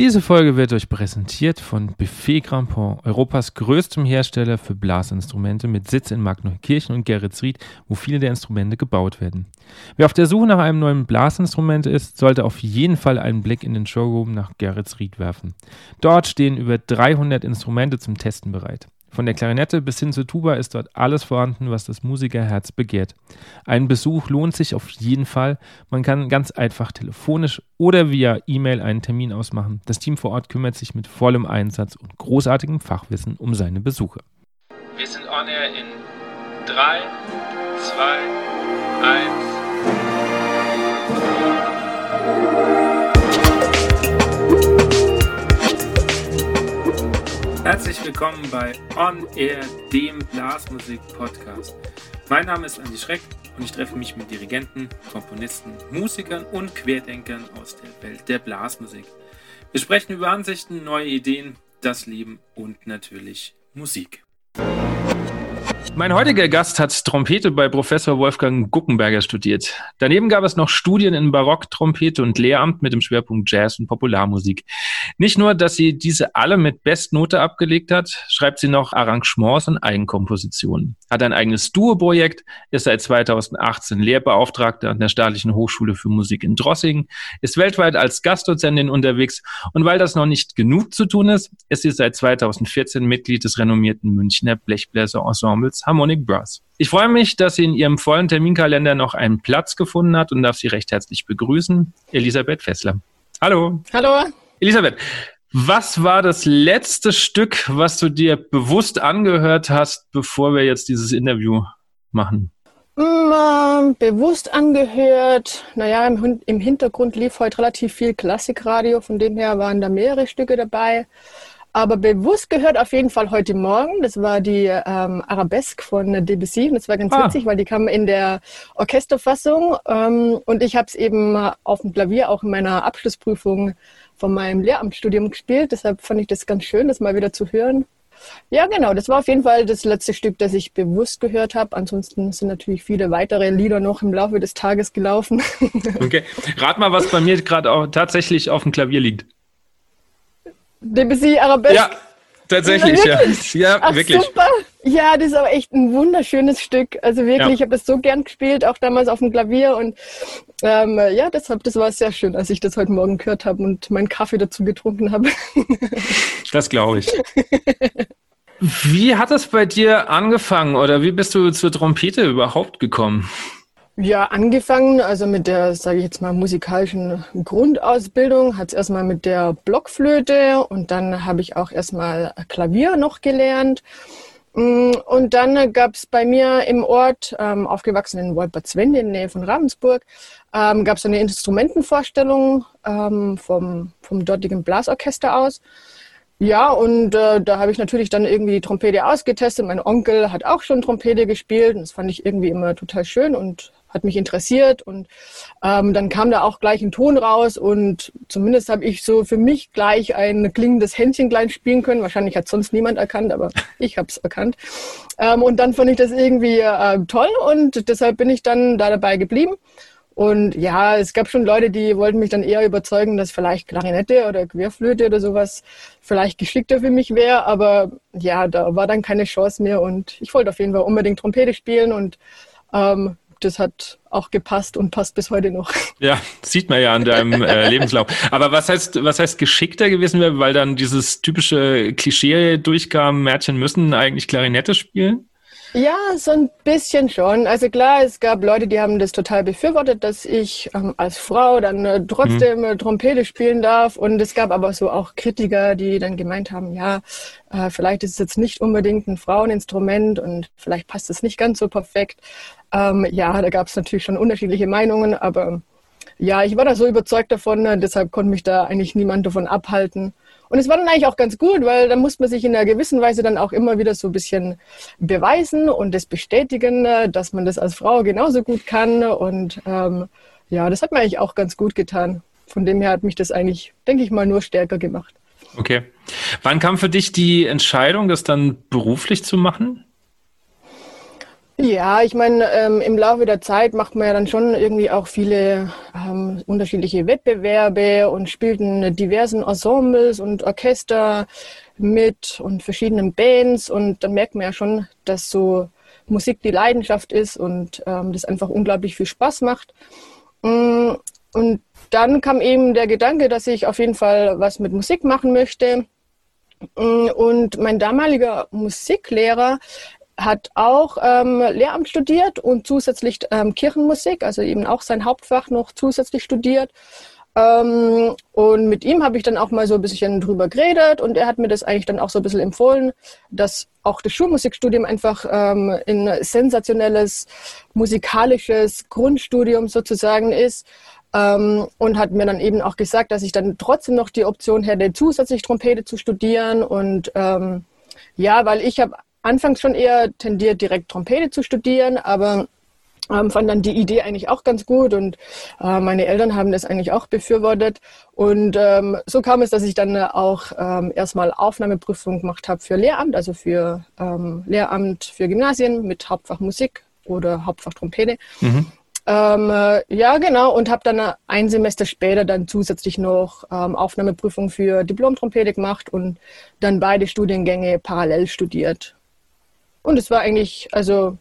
Diese Folge wird euch präsentiert von Buffet Grandpont, Europas größtem Hersteller für Blasinstrumente mit Sitz in Magneukirchen und Geretsried, wo viele der Instrumente gebaut werden. Wer auf der Suche nach einem neuen Blasinstrument ist, sollte auf jeden Fall einen Blick in den Showroom nach Geretsried werfen. Dort stehen über 300 Instrumente zum Testen bereit. Von der Klarinette bis hin zur Tuba ist dort alles vorhanden, was das Musikerherz begehrt. Ein Besuch lohnt sich auf jeden Fall. Man kann ganz einfach telefonisch oder via E-Mail einen Termin ausmachen. Das Team vor Ort kümmert sich mit vollem Einsatz und großartigem Fachwissen um seine Besuche. Wir sind on air in 3, 2, 1. Herzlich willkommen bei On Air, dem Blasmusik-Podcast. Mein Name ist Andi Schreck und ich treffe mich mit Dirigenten, Komponisten, Musikern und Querdenkern aus der Welt der Blasmusik. Wir sprechen über Ansichten, neue Ideen, das Leben und natürlich Musik. Mein heutiger Gast hat Trompete bei Professor Wolfgang Guckenberger studiert. Daneben gab es noch Studien in Barocktrompete und Lehramt mit dem Schwerpunkt Jazz und Popularmusik. Nicht nur, dass sie diese alle mit Bestnote abgelegt hat, schreibt sie noch Arrangements und Eigenkompositionen. Hat ein eigenes Duo-Projekt, ist seit 2018 Lehrbeauftragte an der Staatlichen Hochschule für Musik in Drossingen, ist weltweit als Gastdozentin unterwegs und weil das noch nicht genug zu tun ist, ist sie seit 2014 Mitglied des renommierten Münchner Blechbläser-Ensembles Harmonic Brass. Ich freue mich, dass sie in ihrem vollen Terminkalender noch einen Platz gefunden hat und darf sie recht herzlich begrüßen, Elisabeth Fessler. Hallo. Hallo. Elisabeth, was war das letzte Stück, was du dir bewusst angehört hast, bevor wir jetzt dieses Interview machen? Mm, bewusst angehört. Naja, im, im Hintergrund lief heute relativ viel Klassikradio, von dem her waren da mehrere Stücke dabei. Aber bewusst gehört auf jeden Fall heute Morgen. Das war die ähm, Arabesque von Debussy. Und das war ganz ah. witzig, weil die kam in der Orchesterfassung. Ähm, und ich habe es eben auf dem Klavier auch in meiner Abschlussprüfung von meinem Lehramtsstudium gespielt. Deshalb fand ich das ganz schön, das mal wieder zu hören. Ja, genau. Das war auf jeden Fall das letzte Stück, das ich bewusst gehört habe. Ansonsten sind natürlich viele weitere Lieder noch im Laufe des Tages gelaufen. Okay. Rat mal, was bei mir gerade auch tatsächlich auf dem Klavier liegt. Debussy Arabesque. Ja, tatsächlich, ja. Ja, Ach, wirklich. Super. Ja, das ist aber echt ein wunderschönes Stück. Also wirklich, ja. ich habe das so gern gespielt, auch damals auf dem Klavier. Und ähm, ja, deshalb, das war sehr schön, als ich das heute Morgen gehört habe und meinen Kaffee dazu getrunken habe. Das glaube ich. Wie hat es bei dir angefangen oder wie bist du zur Trompete überhaupt gekommen? Ja, angefangen, also mit der, sage ich jetzt mal, musikalischen Grundausbildung, hat es erstmal mit der Blockflöte und dann habe ich auch erstmal Klavier noch gelernt. Mm, und dann gab es bei mir im Ort, ähm, aufgewachsen in Wolpertswende in der Nähe von Ravensburg, ähm, gab es eine Instrumentenvorstellung ähm, vom, vom dortigen Blasorchester aus. Ja, und äh, da habe ich natürlich dann irgendwie die Trompete ausgetestet. Mein Onkel hat auch schon Trompete gespielt und das fand ich irgendwie immer total schön und hat mich interessiert und ähm, dann kam da auch gleich ein Ton raus und zumindest habe ich so für mich gleich ein klingendes Händchen gleich spielen können. Wahrscheinlich hat sonst niemand erkannt, aber ich habe es erkannt. Ähm, und dann fand ich das irgendwie äh, toll und deshalb bin ich dann da dabei geblieben. Und ja, es gab schon Leute, die wollten mich dann eher überzeugen, dass vielleicht Klarinette oder Querflöte oder sowas vielleicht geschickter für mich wäre. Aber ja, da war dann keine Chance mehr und ich wollte auf jeden Fall unbedingt Trompete spielen und ähm, das hat auch gepasst und passt bis heute noch. Ja, sieht man ja an deinem äh, Lebenslauf. Aber was heißt, was heißt geschickter gewesen wäre, weil dann dieses typische Klischee durchkam, Mädchen müssen eigentlich Klarinette spielen? Ja, so ein bisschen schon. Also klar, es gab Leute, die haben das total befürwortet, dass ich ähm, als Frau dann äh, trotzdem mhm. Trompete spielen darf. Und es gab aber so auch Kritiker, die dann gemeint haben, ja, äh, vielleicht ist es jetzt nicht unbedingt ein Fraueninstrument und vielleicht passt es nicht ganz so perfekt. Ähm, ja, da gab es natürlich schon unterschiedliche Meinungen, aber ja, ich war da so überzeugt davon, ne, deshalb konnte mich da eigentlich niemand davon abhalten. Und es war dann eigentlich auch ganz gut, weil da musste man sich in einer gewissen Weise dann auch immer wieder so ein bisschen beweisen und das bestätigen, ne, dass man das als Frau genauso gut kann. Und ähm, ja, das hat mir eigentlich auch ganz gut getan. Von dem her hat mich das eigentlich, denke ich mal, nur stärker gemacht. Okay. Wann kam für dich die Entscheidung, das dann beruflich zu machen? Ja, ich meine, ähm, im Laufe der Zeit macht man ja dann schon irgendwie auch viele ähm, unterschiedliche Wettbewerbe und spielt in diversen Ensembles und Orchester mit und verschiedenen Bands und dann merkt man ja schon, dass so Musik die Leidenschaft ist und ähm, das einfach unglaublich viel Spaß macht. Mm, und dann kam eben der Gedanke, dass ich auf jeden Fall was mit Musik machen möchte. Mm, und mein damaliger Musiklehrer hat auch ähm, Lehramt studiert und zusätzlich ähm, Kirchenmusik, also eben auch sein Hauptfach noch zusätzlich studiert. Ähm, und mit ihm habe ich dann auch mal so ein bisschen drüber geredet und er hat mir das eigentlich dann auch so ein bisschen empfohlen, dass auch das Schulmusikstudium einfach ähm, ein sensationelles musikalisches Grundstudium sozusagen ist. Ähm, und hat mir dann eben auch gesagt, dass ich dann trotzdem noch die Option hätte, zusätzlich Trompete zu studieren. Und ähm, ja, weil ich habe anfangs schon eher tendiert, direkt Trompete zu studieren, aber ähm, fand dann die Idee eigentlich auch ganz gut und äh, meine Eltern haben das eigentlich auch befürwortet. Und ähm, so kam es, dass ich dann auch ähm, erstmal Aufnahmeprüfung gemacht habe für Lehramt, also für ähm, Lehramt für Gymnasien mit Hauptfach Musik oder Hauptfach Trompete. Mhm. Ähm, äh, ja, genau. Und habe dann ein Semester später dann zusätzlich noch ähm, Aufnahmeprüfung für Diplom-Trompete gemacht und dann beide Studiengänge parallel studiert. Und es war eigentlich, also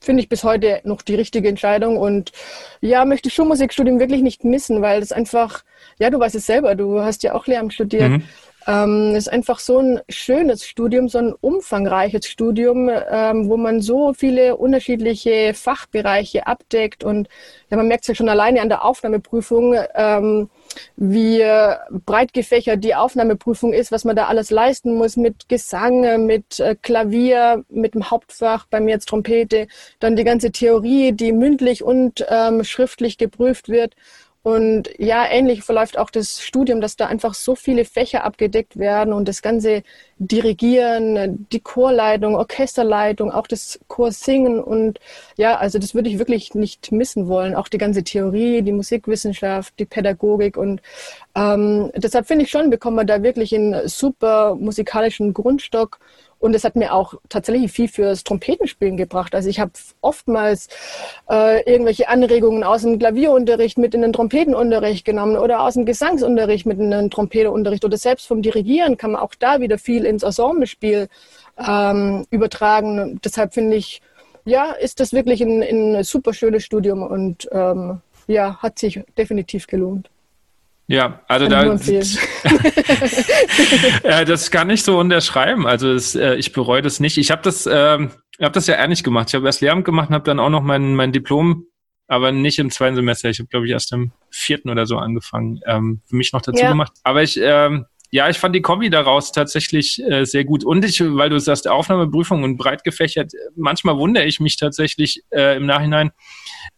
finde ich bis heute noch die richtige Entscheidung und ja, möchte Schulmusikstudium wirklich nicht missen, weil das einfach, ja, du weißt es selber, du hast ja auch Lehramt studiert. Mhm. Ähm, ist einfach so ein schönes Studium, so ein umfangreiches Studium, ähm, wo man so viele unterschiedliche Fachbereiche abdeckt und ja, man merkt es ja schon alleine an der Aufnahmeprüfung, ähm, wie breit gefächert die Aufnahmeprüfung ist, was man da alles leisten muss mit Gesang, mit äh, Klavier, mit dem Hauptfach, bei mir jetzt Trompete, dann die ganze Theorie, die mündlich und ähm, schriftlich geprüft wird. Und ja, ähnlich verläuft auch das Studium, dass da einfach so viele Fächer abgedeckt werden und das ganze Dirigieren, die Chorleitung, Orchesterleitung, auch das Chorsingen und ja, also das würde ich wirklich nicht missen wollen. Auch die ganze Theorie, die Musikwissenschaft, die Pädagogik. Und ähm, deshalb finde ich schon, bekommen wir da wirklich einen super musikalischen Grundstock und es hat mir auch tatsächlich viel fürs Trompetenspielen gebracht. Also ich habe oftmals äh, irgendwelche Anregungen aus dem Klavierunterricht mit in den Trompetenunterricht genommen oder aus dem Gesangsunterricht mit in den Trompetenunterricht oder selbst vom Dirigieren kann man auch da wieder viel ins Ensemblespiel ähm, übertragen. Deshalb finde ich, ja, ist das wirklich ein, ein super schönes Studium und ähm, ja, hat sich definitiv gelohnt. Ja, also da äh, das kann ich so unterschreiben. Also das, äh, ich bereue das nicht. Ich habe das, äh, hab das ja ehrlich gemacht. Ich habe erst Lehramt gemacht und habe dann auch noch mein, mein Diplom, aber nicht im zweiten Semester. Ich habe, glaube ich, erst im vierten oder so angefangen, ähm, für mich noch dazu ja. gemacht. Aber ich, ähm, ja, ich fand die Kombi daraus tatsächlich äh, sehr gut. Und ich, weil du sagst, Aufnahmeprüfung und breit gefächert, manchmal wundere ich mich tatsächlich äh, im Nachhinein,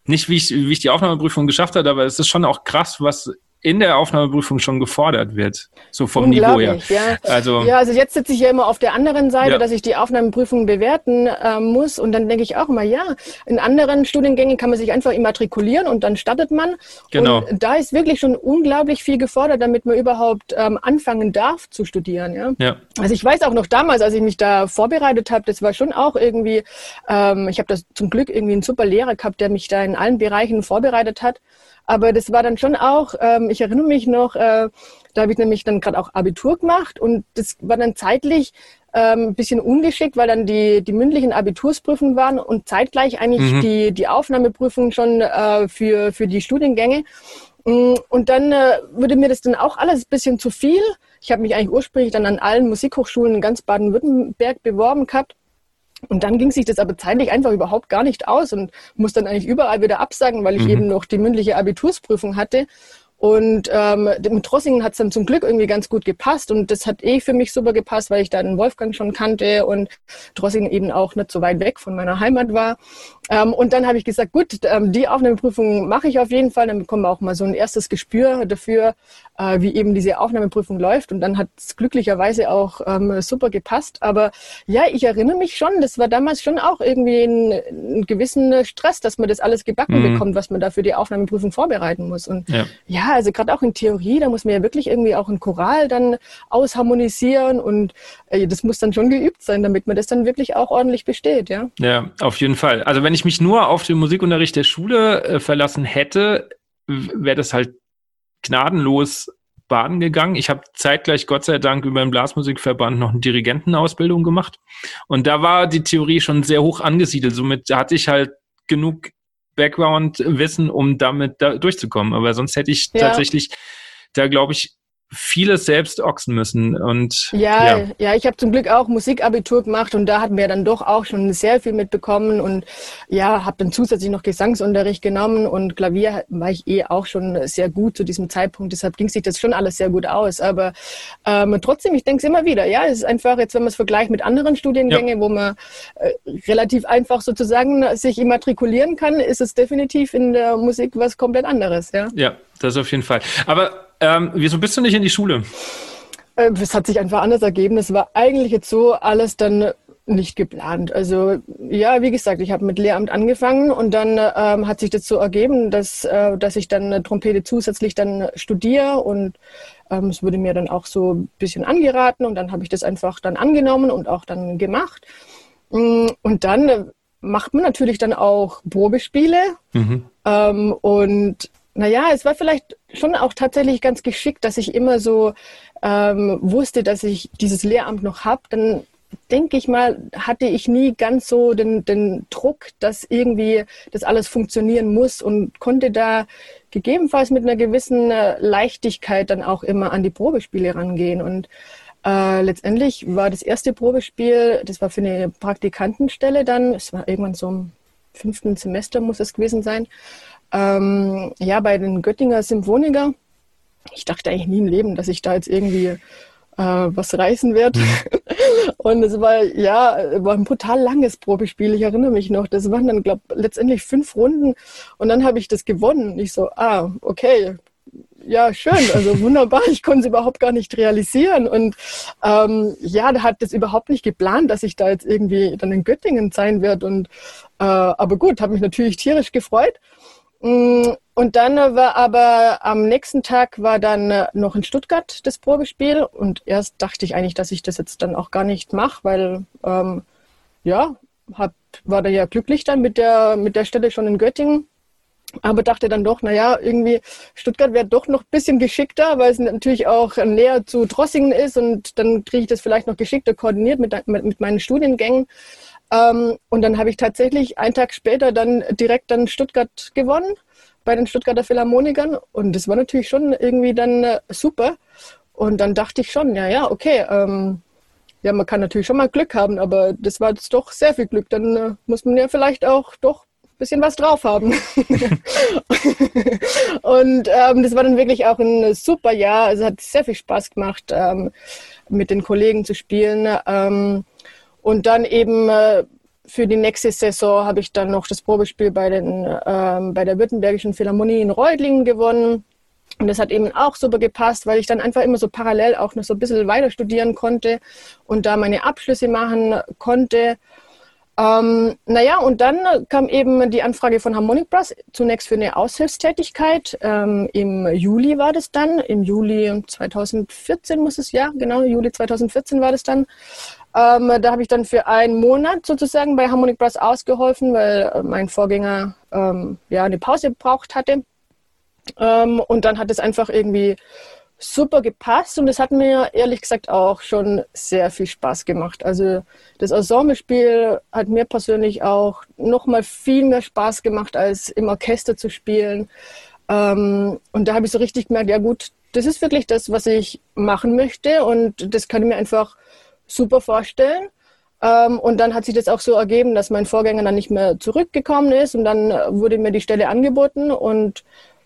nicht wie ich, wie ich die Aufnahmeprüfung geschafft habe, aber es ist schon auch krass, was in der Aufnahmeprüfung schon gefordert wird, so vom Niveau her. Ja. Also, ja, also jetzt sitze ich ja immer auf der anderen Seite, ja. dass ich die Aufnahmeprüfung bewerten äh, muss und dann denke ich auch immer, ja, in anderen Studiengängen kann man sich einfach immatrikulieren und dann startet man. Genau. Und da ist wirklich schon unglaublich viel gefordert, damit man überhaupt ähm, anfangen darf zu studieren. Ja? ja. Also ich weiß auch noch damals, als ich mich da vorbereitet habe, das war schon auch irgendwie, ähm, ich habe das zum Glück irgendwie einen super Lehrer gehabt, der mich da in allen Bereichen vorbereitet hat. Aber das war dann schon auch, ähm, ich erinnere mich noch, äh, da habe ich nämlich dann gerade auch Abitur gemacht und das war dann zeitlich ähm, ein bisschen ungeschickt, weil dann die, die mündlichen Abitursprüfungen waren und zeitgleich eigentlich mhm. die, die Aufnahmeprüfung schon äh, für, für die Studiengänge. Mm, und dann äh, wurde mir das dann auch alles ein bisschen zu viel. Ich habe mich eigentlich ursprünglich dann an allen Musikhochschulen in ganz Baden-Württemberg beworben gehabt und dann ging sich das aber zeitlich einfach überhaupt gar nicht aus und musste dann eigentlich überall wieder absagen, weil ich mhm. eben noch die mündliche Abitursprüfung hatte. Und ähm, mit Trossingen hat es dann zum Glück irgendwie ganz gut gepasst und das hat eh für mich super gepasst, weil ich dann Wolfgang schon kannte und Trossingen eben auch nicht so weit weg von meiner Heimat war. Ähm, und dann habe ich gesagt, gut, ähm, die Aufnahmeprüfung mache ich auf jeden Fall, dann bekommen wir auch mal so ein erstes Gespür dafür, äh, wie eben diese Aufnahmeprüfung läuft. Und dann hat es glücklicherweise auch ähm, super gepasst. Aber ja, ich erinnere mich schon, das war damals schon auch irgendwie ein, ein gewissen Stress, dass man das alles gebacken mhm. bekommt, was man da für die Aufnahmeprüfung vorbereiten muss. Und ja, ja also gerade auch in Theorie, da muss man ja wirklich irgendwie auch ein Choral dann ausharmonisieren und äh, das muss dann schon geübt sein, damit man das dann wirklich auch ordentlich besteht, ja. Ja, auf jeden Fall. Also wenn ich mich nur auf den Musikunterricht der Schule äh, verlassen hätte, wäre das halt gnadenlos Baden gegangen. Ich habe zeitgleich Gott sei Dank über den Blasmusikverband noch eine Dirigentenausbildung gemacht. Und da war die Theorie schon sehr hoch angesiedelt. Somit hatte ich halt genug Background-Wissen, um damit da durchzukommen. Aber sonst hätte ich ja. tatsächlich da, glaube ich, vieles selbst ochsen müssen. Und ja, ja, ja ich habe zum Glück auch Musikabitur gemacht und da hatten wir dann doch auch schon sehr viel mitbekommen und ja, habe dann zusätzlich noch Gesangsunterricht genommen und Klavier war ich eh auch schon sehr gut zu diesem Zeitpunkt. Deshalb ging sich das schon alles sehr gut aus. Aber ähm, trotzdem, ich denke es immer wieder. Ja, es ist einfach jetzt, wenn man es vergleicht mit anderen Studiengängen, ja. wo man äh, relativ einfach sozusagen sich immatrikulieren kann, ist es definitiv in der Musik was komplett anderes. Ja, ja das auf jeden Fall. Aber ähm, wieso bist du nicht in die Schule? Äh, es hat sich einfach anders ergeben. Es war eigentlich jetzt so alles dann nicht geplant. Also ja, wie gesagt, ich habe mit Lehramt angefangen und dann ähm, hat sich das so ergeben, dass, äh, dass ich dann Trompete zusätzlich dann studiere und ähm, es wurde mir dann auch so ein bisschen angeraten und dann habe ich das einfach dann angenommen und auch dann gemacht. Mm, und dann macht man natürlich dann auch Probespiele mhm. ähm, und naja, es war vielleicht schon auch tatsächlich ganz geschickt, dass ich immer so ähm, wusste, dass ich dieses Lehramt noch habe. Dann denke ich mal, hatte ich nie ganz so den, den Druck, dass irgendwie das alles funktionieren muss und konnte da gegebenenfalls mit einer gewissen äh, Leichtigkeit dann auch immer an die Probespiele rangehen. Und äh, letztendlich war das erste Probespiel, das war für eine Praktikantenstelle dann, es war irgendwann so im fünften Semester muss es gewesen sein, ähm, ja, bei den Göttinger Symphoniker. Ich dachte eigentlich nie im Leben, dass ich da jetzt irgendwie äh, was reißen werde. Mhm. Und es war, ja, war ein brutal langes Probespiel. Ich erinnere mich noch. Das waren dann, glaube letztendlich fünf Runden. Und dann habe ich das gewonnen. Ich so, ah, okay, ja, schön, also wunderbar. Ich konnte es überhaupt gar nicht realisieren. Und ähm, ja, da hat das überhaupt nicht geplant, dass ich da jetzt irgendwie dann in Göttingen sein werde. Und äh, aber gut, habe mich natürlich tierisch gefreut. Mm, und dann war aber am nächsten Tag war dann äh, noch in Stuttgart das Probespiel und erst dachte ich eigentlich, dass ich das jetzt dann auch gar nicht mache, weil ähm, ja, hab, war da ja glücklich dann mit der, mit der Stelle schon in Göttingen. Aber dachte dann doch, naja, irgendwie Stuttgart wäre doch noch ein bisschen geschickter, weil es natürlich auch näher zu Drossingen ist und dann kriege ich das vielleicht noch geschickter koordiniert mit, mit, mit meinen Studiengängen. Ähm, und dann habe ich tatsächlich einen Tag später dann direkt dann Stuttgart gewonnen bei den Stuttgarter Philharmonikern. Und das war natürlich schon irgendwie dann äh, super. Und dann dachte ich schon, ja, ja, okay, ähm, ja, man kann natürlich schon mal Glück haben, aber das war jetzt doch sehr viel Glück. Dann äh, muss man ja vielleicht auch doch ein bisschen was drauf haben. und ähm, das war dann wirklich auch ein super Jahr. Also hat sehr viel Spaß gemacht, ähm, mit den Kollegen zu spielen. Und dann eben äh, für die nächste Saison habe ich dann noch das Probespiel bei, den, ähm, bei der Württembergischen Philharmonie in Reutlingen gewonnen. Und das hat eben auch super gepasst, weil ich dann einfach immer so parallel auch noch so ein bisschen weiter studieren konnte und da meine Abschlüsse machen konnte. Ähm, naja, und dann kam eben die Anfrage von Harmonic Brass, zunächst für eine Aushilfstätigkeit. Ähm, Im Juli war das dann, im Juli 2014 muss es ja, genau, Juli 2014 war das dann. Ähm, da habe ich dann für einen Monat sozusagen bei Harmonic Brass ausgeholfen, weil äh, mein Vorgänger ähm, ja eine Pause gebraucht hatte. Ähm, und dann hat es einfach irgendwie super gepasst und es hat mir ehrlich gesagt auch schon sehr viel Spaß gemacht. Also das Ensemblespiel hat mir persönlich auch noch mal viel mehr Spaß gemacht, als im Orchester zu spielen. Ähm, und da habe ich so richtig gemerkt, ja gut, das ist wirklich das, was ich machen möchte und das kann mir einfach super vorstellen. Ähm, und dann hat sich das auch so ergeben, dass mein Vorgänger dann nicht mehr zurückgekommen ist und dann wurde mir die Stelle angeboten und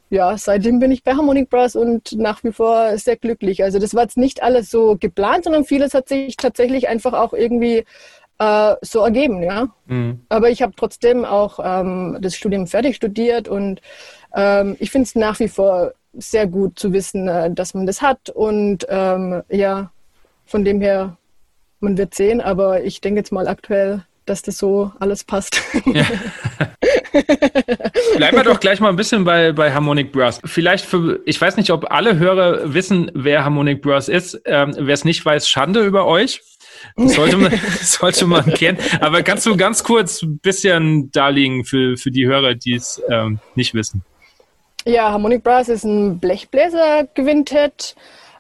ja, seitdem bin ich bei Harmonic Brass und nach wie vor sehr glücklich. Also das war jetzt nicht alles so geplant, sondern vieles hat sich tatsächlich einfach auch irgendwie äh, so ergeben, ja. Mhm. Aber ich habe trotzdem auch ähm, das Studium fertig studiert und ähm, ich finde es nach wie vor sehr gut zu wissen, äh, dass man das hat und ähm, ja, von dem her man wird sehen, aber ich denke jetzt mal aktuell, dass das so alles passt. Ja. Bleiben wir doch gleich mal ein bisschen bei, bei Harmonic Brass. Vielleicht für, ich weiß nicht, ob alle Hörer wissen, wer Harmonic Brass ist. Ähm, wer es nicht weiß, Schande über euch. sollte man, sollte man kennen. Aber kannst du ganz kurz ein bisschen darlegen für, für die Hörer, die es ähm, nicht wissen? Ja, Harmonic Brass ist ein Blechbläser-Quintett.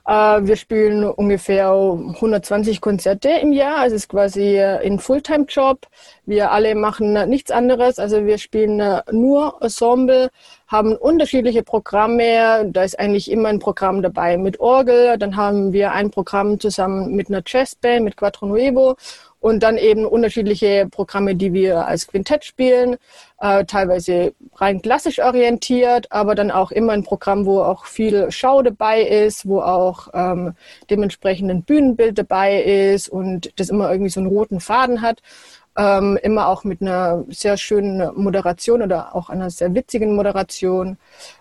Äh, wir spielen ungefähr 120 Konzerte im Jahr. Es ist quasi ein Fulltime-Job. Wir alle machen nichts anderes. Also wir spielen nur Ensemble, haben unterschiedliche Programme. Da ist eigentlich immer ein Programm dabei mit Orgel. Dann haben wir ein Programm zusammen mit einer Jazzband, mit Quattro Nuevo und dann eben unterschiedliche Programme, die wir als Quintett spielen, äh, teilweise rein klassisch orientiert, aber dann auch immer ein Programm, wo auch viel Schau dabei ist, wo auch ähm, dementsprechend ein Bühnenbild dabei ist und das immer irgendwie so einen roten Faden hat. Ähm, immer auch mit einer sehr schönen Moderation oder auch einer sehr witzigen Moderation.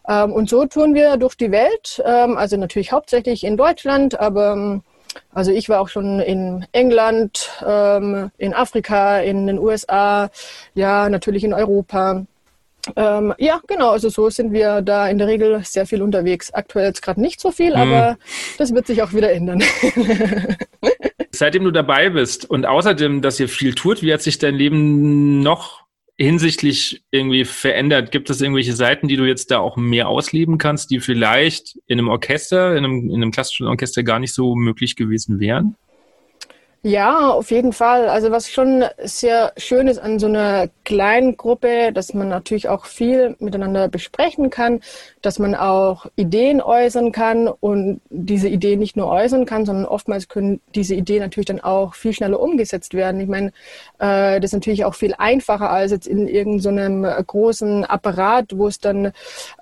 Ähm, und so tun wir durch die Welt, ähm, also natürlich hauptsächlich in Deutschland, aber ähm, also ich war auch schon in England, ähm, in Afrika, in den USA, ja, natürlich in Europa. Ähm, ja, genau, also so sind wir da in der Regel sehr viel unterwegs. Aktuell jetzt gerade nicht so viel, mhm. aber das wird sich auch wieder ändern. Seitdem du dabei bist und außerdem, dass ihr viel tut, wie hat sich dein Leben noch hinsichtlich irgendwie verändert? Gibt es irgendwelche Seiten, die du jetzt da auch mehr ausleben kannst, die vielleicht in einem Orchester, in einem, in einem klassischen Orchester gar nicht so möglich gewesen wären? Ja, auf jeden Fall. Also was schon sehr schön ist an so einer kleinen Gruppe, dass man natürlich auch viel miteinander besprechen kann, dass man auch Ideen äußern kann und diese Ideen nicht nur äußern kann, sondern oftmals können diese Ideen natürlich dann auch viel schneller umgesetzt werden. Ich meine, äh, das ist natürlich auch viel einfacher als jetzt in irgendeinem so großen Apparat, wo es dann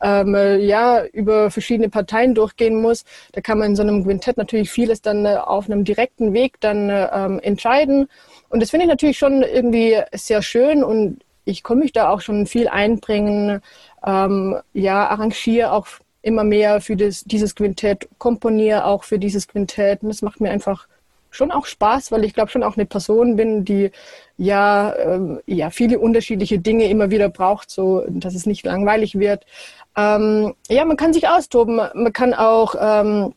ähm, ja über verschiedene Parteien durchgehen muss. Da kann man in so einem Quintett natürlich vieles dann äh, auf einem direkten Weg dann äh, ähm, entscheiden. Und das finde ich natürlich schon irgendwie sehr schön und ich komme mich da auch schon viel einbringen. Ähm, ja, arrangiere auch immer mehr für das, dieses Quintett, komponiere auch für dieses Quintett. Und das macht mir einfach schon auch Spaß, weil ich glaube schon auch eine Person bin, die ja, ähm, ja viele unterschiedliche Dinge immer wieder braucht, so dass es nicht langweilig wird. Ähm, ja, man kann sich austoben. Man kann auch ähm,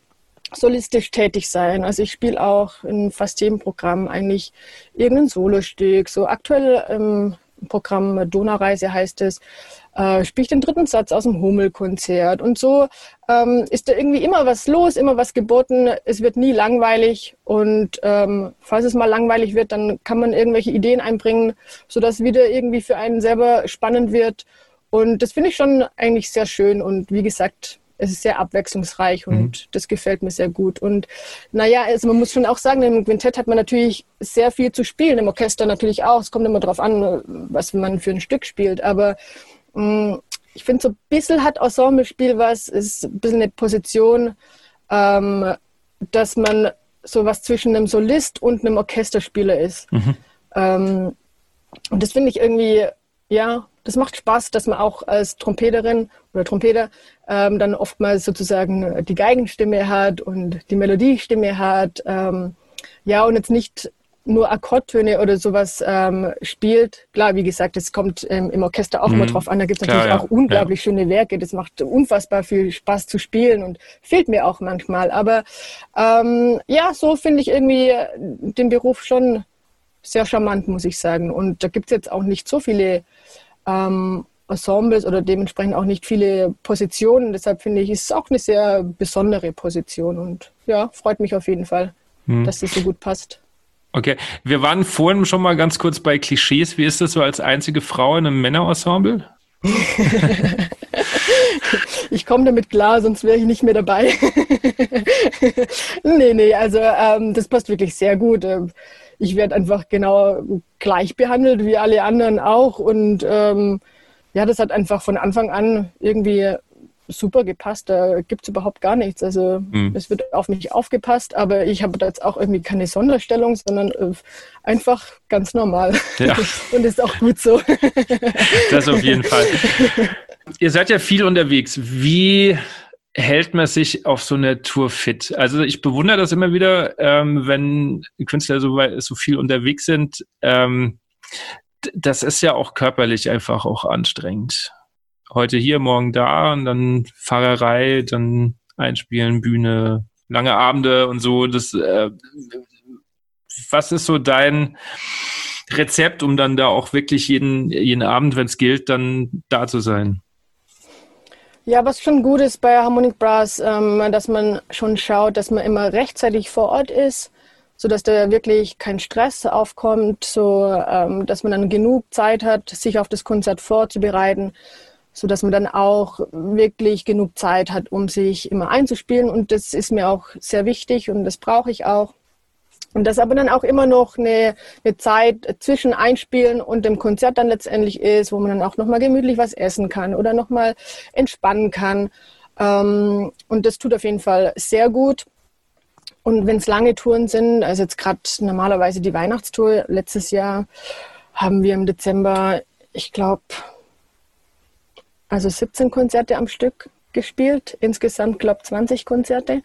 solistisch tätig sein. Also ich spiele auch in fast jedem Programm eigentlich irgendein Solostück. So aktuell im Programm Donaureise heißt es, äh, spiele ich den dritten Satz aus dem Hummelkonzert. Und so ähm, ist da irgendwie immer was los, immer was geboten. Es wird nie langweilig. Und ähm, falls es mal langweilig wird, dann kann man irgendwelche Ideen einbringen, sodass wieder irgendwie für einen selber spannend wird. Und das finde ich schon eigentlich sehr schön. Und wie gesagt, es ist sehr abwechslungsreich und mhm. das gefällt mir sehr gut. Und naja, also man muss schon auch sagen, im Quintett hat man natürlich sehr viel zu spielen, im Orchester natürlich auch. Es kommt immer darauf an, was man für ein Stück spielt. Aber mh, mm, ich finde, so ein bisschen hat Ensemble-Spiel was, ist ein bisschen eine Position, ähm, dass man sowas zwischen einem Solist und einem Orchesterspieler ist. Mhm. Ähm, und das finde ich irgendwie, ja, das macht Spaß, dass man auch als Trompeterin oder Trompeter ähm, dann oftmals sozusagen die Geigenstimme hat und die Melodiestimme hat. Ähm, ja, und jetzt nicht nur Akkordtöne oder sowas ähm, spielt. Klar, wie gesagt, es kommt ähm, im Orchester auch mhm. immer drauf an. Da gibt es natürlich ja. auch unglaublich ja. schöne Werke. Das macht unfassbar viel Spaß zu spielen und fehlt mir auch manchmal. Aber ähm, ja, so finde ich irgendwie den Beruf schon sehr charmant, muss ich sagen. Und da gibt es jetzt auch nicht so viele ähm, Ensembles oder dementsprechend auch nicht viele Positionen. Deshalb finde ich, ist es auch eine sehr besondere Position und ja, freut mich auf jeden Fall, hm. dass das so gut passt. Okay, wir waren vorhin schon mal ganz kurz bei Klischees. Wie ist das so als einzige Frau in einem Männerensemble? ich komme damit klar, sonst wäre ich nicht mehr dabei. nee, nee, also ähm, das passt wirklich sehr gut. Ich werde einfach genau gleich behandelt wie alle anderen auch. Und ähm, ja, das hat einfach von Anfang an irgendwie super gepasst. Da gibt es überhaupt gar nichts. Also mhm. es wird auf mich aufgepasst, aber ich habe da jetzt auch irgendwie keine Sonderstellung, sondern äh, einfach ganz normal. Ja. Und ist auch gut so. Das auf jeden Fall. Ihr seid ja viel unterwegs. Wie hält man sich auf so eine Tour fit? Also ich bewundere das immer wieder, ähm, wenn Künstler so, so viel unterwegs sind. Ähm, das ist ja auch körperlich einfach auch anstrengend. Heute hier, morgen da und dann Fahrerei, dann einspielen, Bühne, lange Abende und so. Das, äh, was ist so dein Rezept, um dann da auch wirklich jeden, jeden Abend, wenn es gilt, dann da zu sein? Ja, was schon gut ist bei Harmonic Brass, ähm, dass man schon schaut, dass man immer rechtzeitig vor Ort ist, so dass da wirklich kein Stress aufkommt, so ähm, dass man dann genug Zeit hat, sich auf das Konzert vorzubereiten, so dass man dann auch wirklich genug Zeit hat, um sich immer einzuspielen. Und das ist mir auch sehr wichtig und das brauche ich auch. Und das aber dann auch immer noch eine, eine Zeit zwischen Einspielen und dem Konzert dann letztendlich ist, wo man dann auch nochmal gemütlich was essen kann oder nochmal entspannen kann. Ähm, und das tut auf jeden Fall sehr gut. Und wenn es lange Touren sind, also jetzt gerade normalerweise die Weihnachtstour, letztes Jahr haben wir im Dezember, ich glaube, also 17 Konzerte am Stück gespielt, insgesamt glaube 20 Konzerte.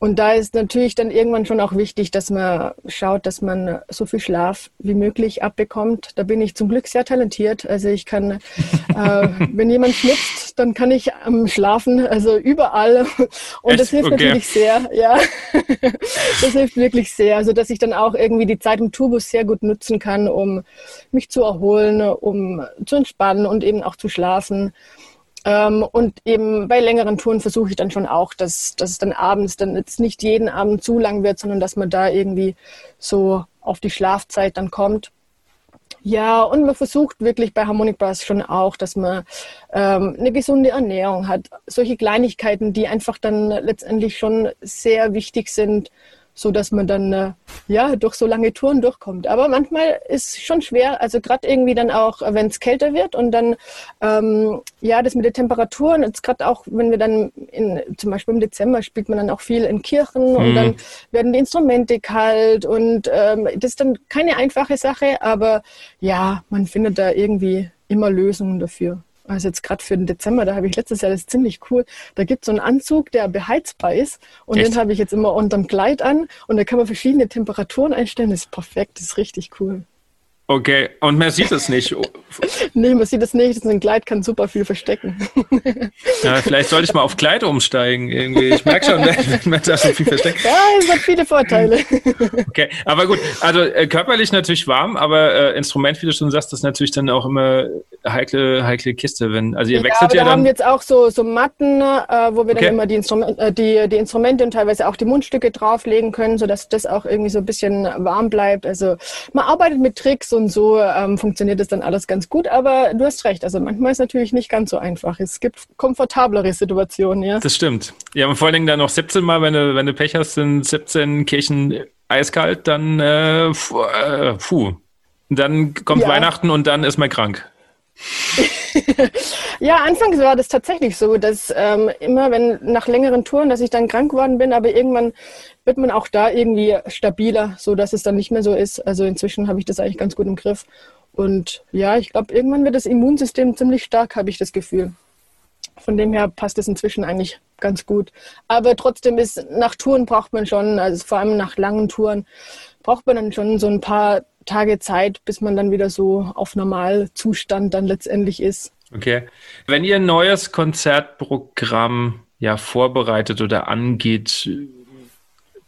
Und da ist natürlich dann irgendwann schon auch wichtig, dass man schaut, dass man so viel Schlaf wie möglich abbekommt. Da bin ich zum Glück sehr talentiert. Also ich kann, äh, wenn jemand schnipst, dann kann ich ähm, schlafen, also überall. Und Echt? das hilft okay. natürlich sehr, ja. das hilft wirklich sehr. Also dass ich dann auch irgendwie die Zeit im Tubus sehr gut nutzen kann, um mich zu erholen, um zu entspannen und eben auch zu schlafen. Ähm, und eben bei längeren Touren versuche ich dann schon auch, dass, dass es dann abends dann jetzt nicht jeden Abend zu lang wird, sondern dass man da irgendwie so auf die Schlafzeit dann kommt. Ja, und man versucht wirklich bei Harmonic Brass schon auch, dass man ähm, eine gesunde Ernährung hat. Solche Kleinigkeiten, die einfach dann letztendlich schon sehr wichtig sind, so dass man dann äh, ja durch so lange Touren durchkommt. Aber manchmal ist schon schwer, also gerade irgendwie dann auch, wenn es kälter wird und dann ähm, ja das mit den Temperaturen, jetzt gerade auch, wenn wir dann in, zum Beispiel im Dezember spielt man dann auch viel in Kirchen mhm. und dann werden die Instrumente kalt und ähm, das ist dann keine einfache Sache, aber ja, man findet da irgendwie immer Lösungen dafür. Also jetzt gerade für den Dezember, da habe ich letztes Jahr, das ist ziemlich cool. Da gibt es so einen Anzug, der beheizbar ist. Und Echt? den habe ich jetzt immer unterm Kleid an. Und da kann man verschiedene Temperaturen einstellen. Das ist perfekt, das ist richtig cool. Okay, und man sieht es nicht. nee, man sieht es nicht. ein Kleid kann super viel verstecken. ja, vielleicht sollte ich mal auf Kleid umsteigen. Irgendwie. Ich merke schon, wenn man da so viel versteckt. Ja, es hat viele Vorteile. okay, aber gut. Also äh, körperlich natürlich warm, aber äh, Instrument, wie du schon sagst, das ist natürlich dann auch immer heikle, heikle Kiste. Wenn, also ihr ja, wechselt ja dann. Wir haben jetzt auch so, so Matten, äh, wo wir okay. dann immer die, Instrument, äh, die, die Instrumente und teilweise auch die Mundstücke drauflegen können, sodass das auch irgendwie so ein bisschen warm bleibt. Also man arbeitet mit Tricks und so ähm, funktioniert das dann alles ganz gut. Aber du hast recht, also manchmal ist es natürlich nicht ganz so einfach. Es gibt komfortablere Situationen, ja. Das stimmt. Ja, und vor allen Dingen dann noch 17 Mal, wenn du, wenn du Pech hast, sind 17 Kirchen eiskalt, dann äh, puh. Äh, puh. Dann kommt ja. Weihnachten und dann ist man krank. ja, anfangs war das tatsächlich so, dass ähm, immer, wenn nach längeren Touren, dass ich dann krank geworden bin, aber irgendwann wird man auch da irgendwie stabiler, so dass es dann nicht mehr so ist. Also inzwischen habe ich das eigentlich ganz gut im Griff. Und ja, ich glaube, irgendwann wird das Immunsystem ziemlich stark, habe ich das Gefühl. Von dem her passt es inzwischen eigentlich ganz gut. Aber trotzdem ist, nach Touren braucht man schon, also vor allem nach langen Touren, braucht man dann schon so ein paar Tage Zeit, bis man dann wieder so auf Normalzustand dann letztendlich ist. Okay. Wenn ihr ein neues Konzertprogramm ja vorbereitet oder angeht,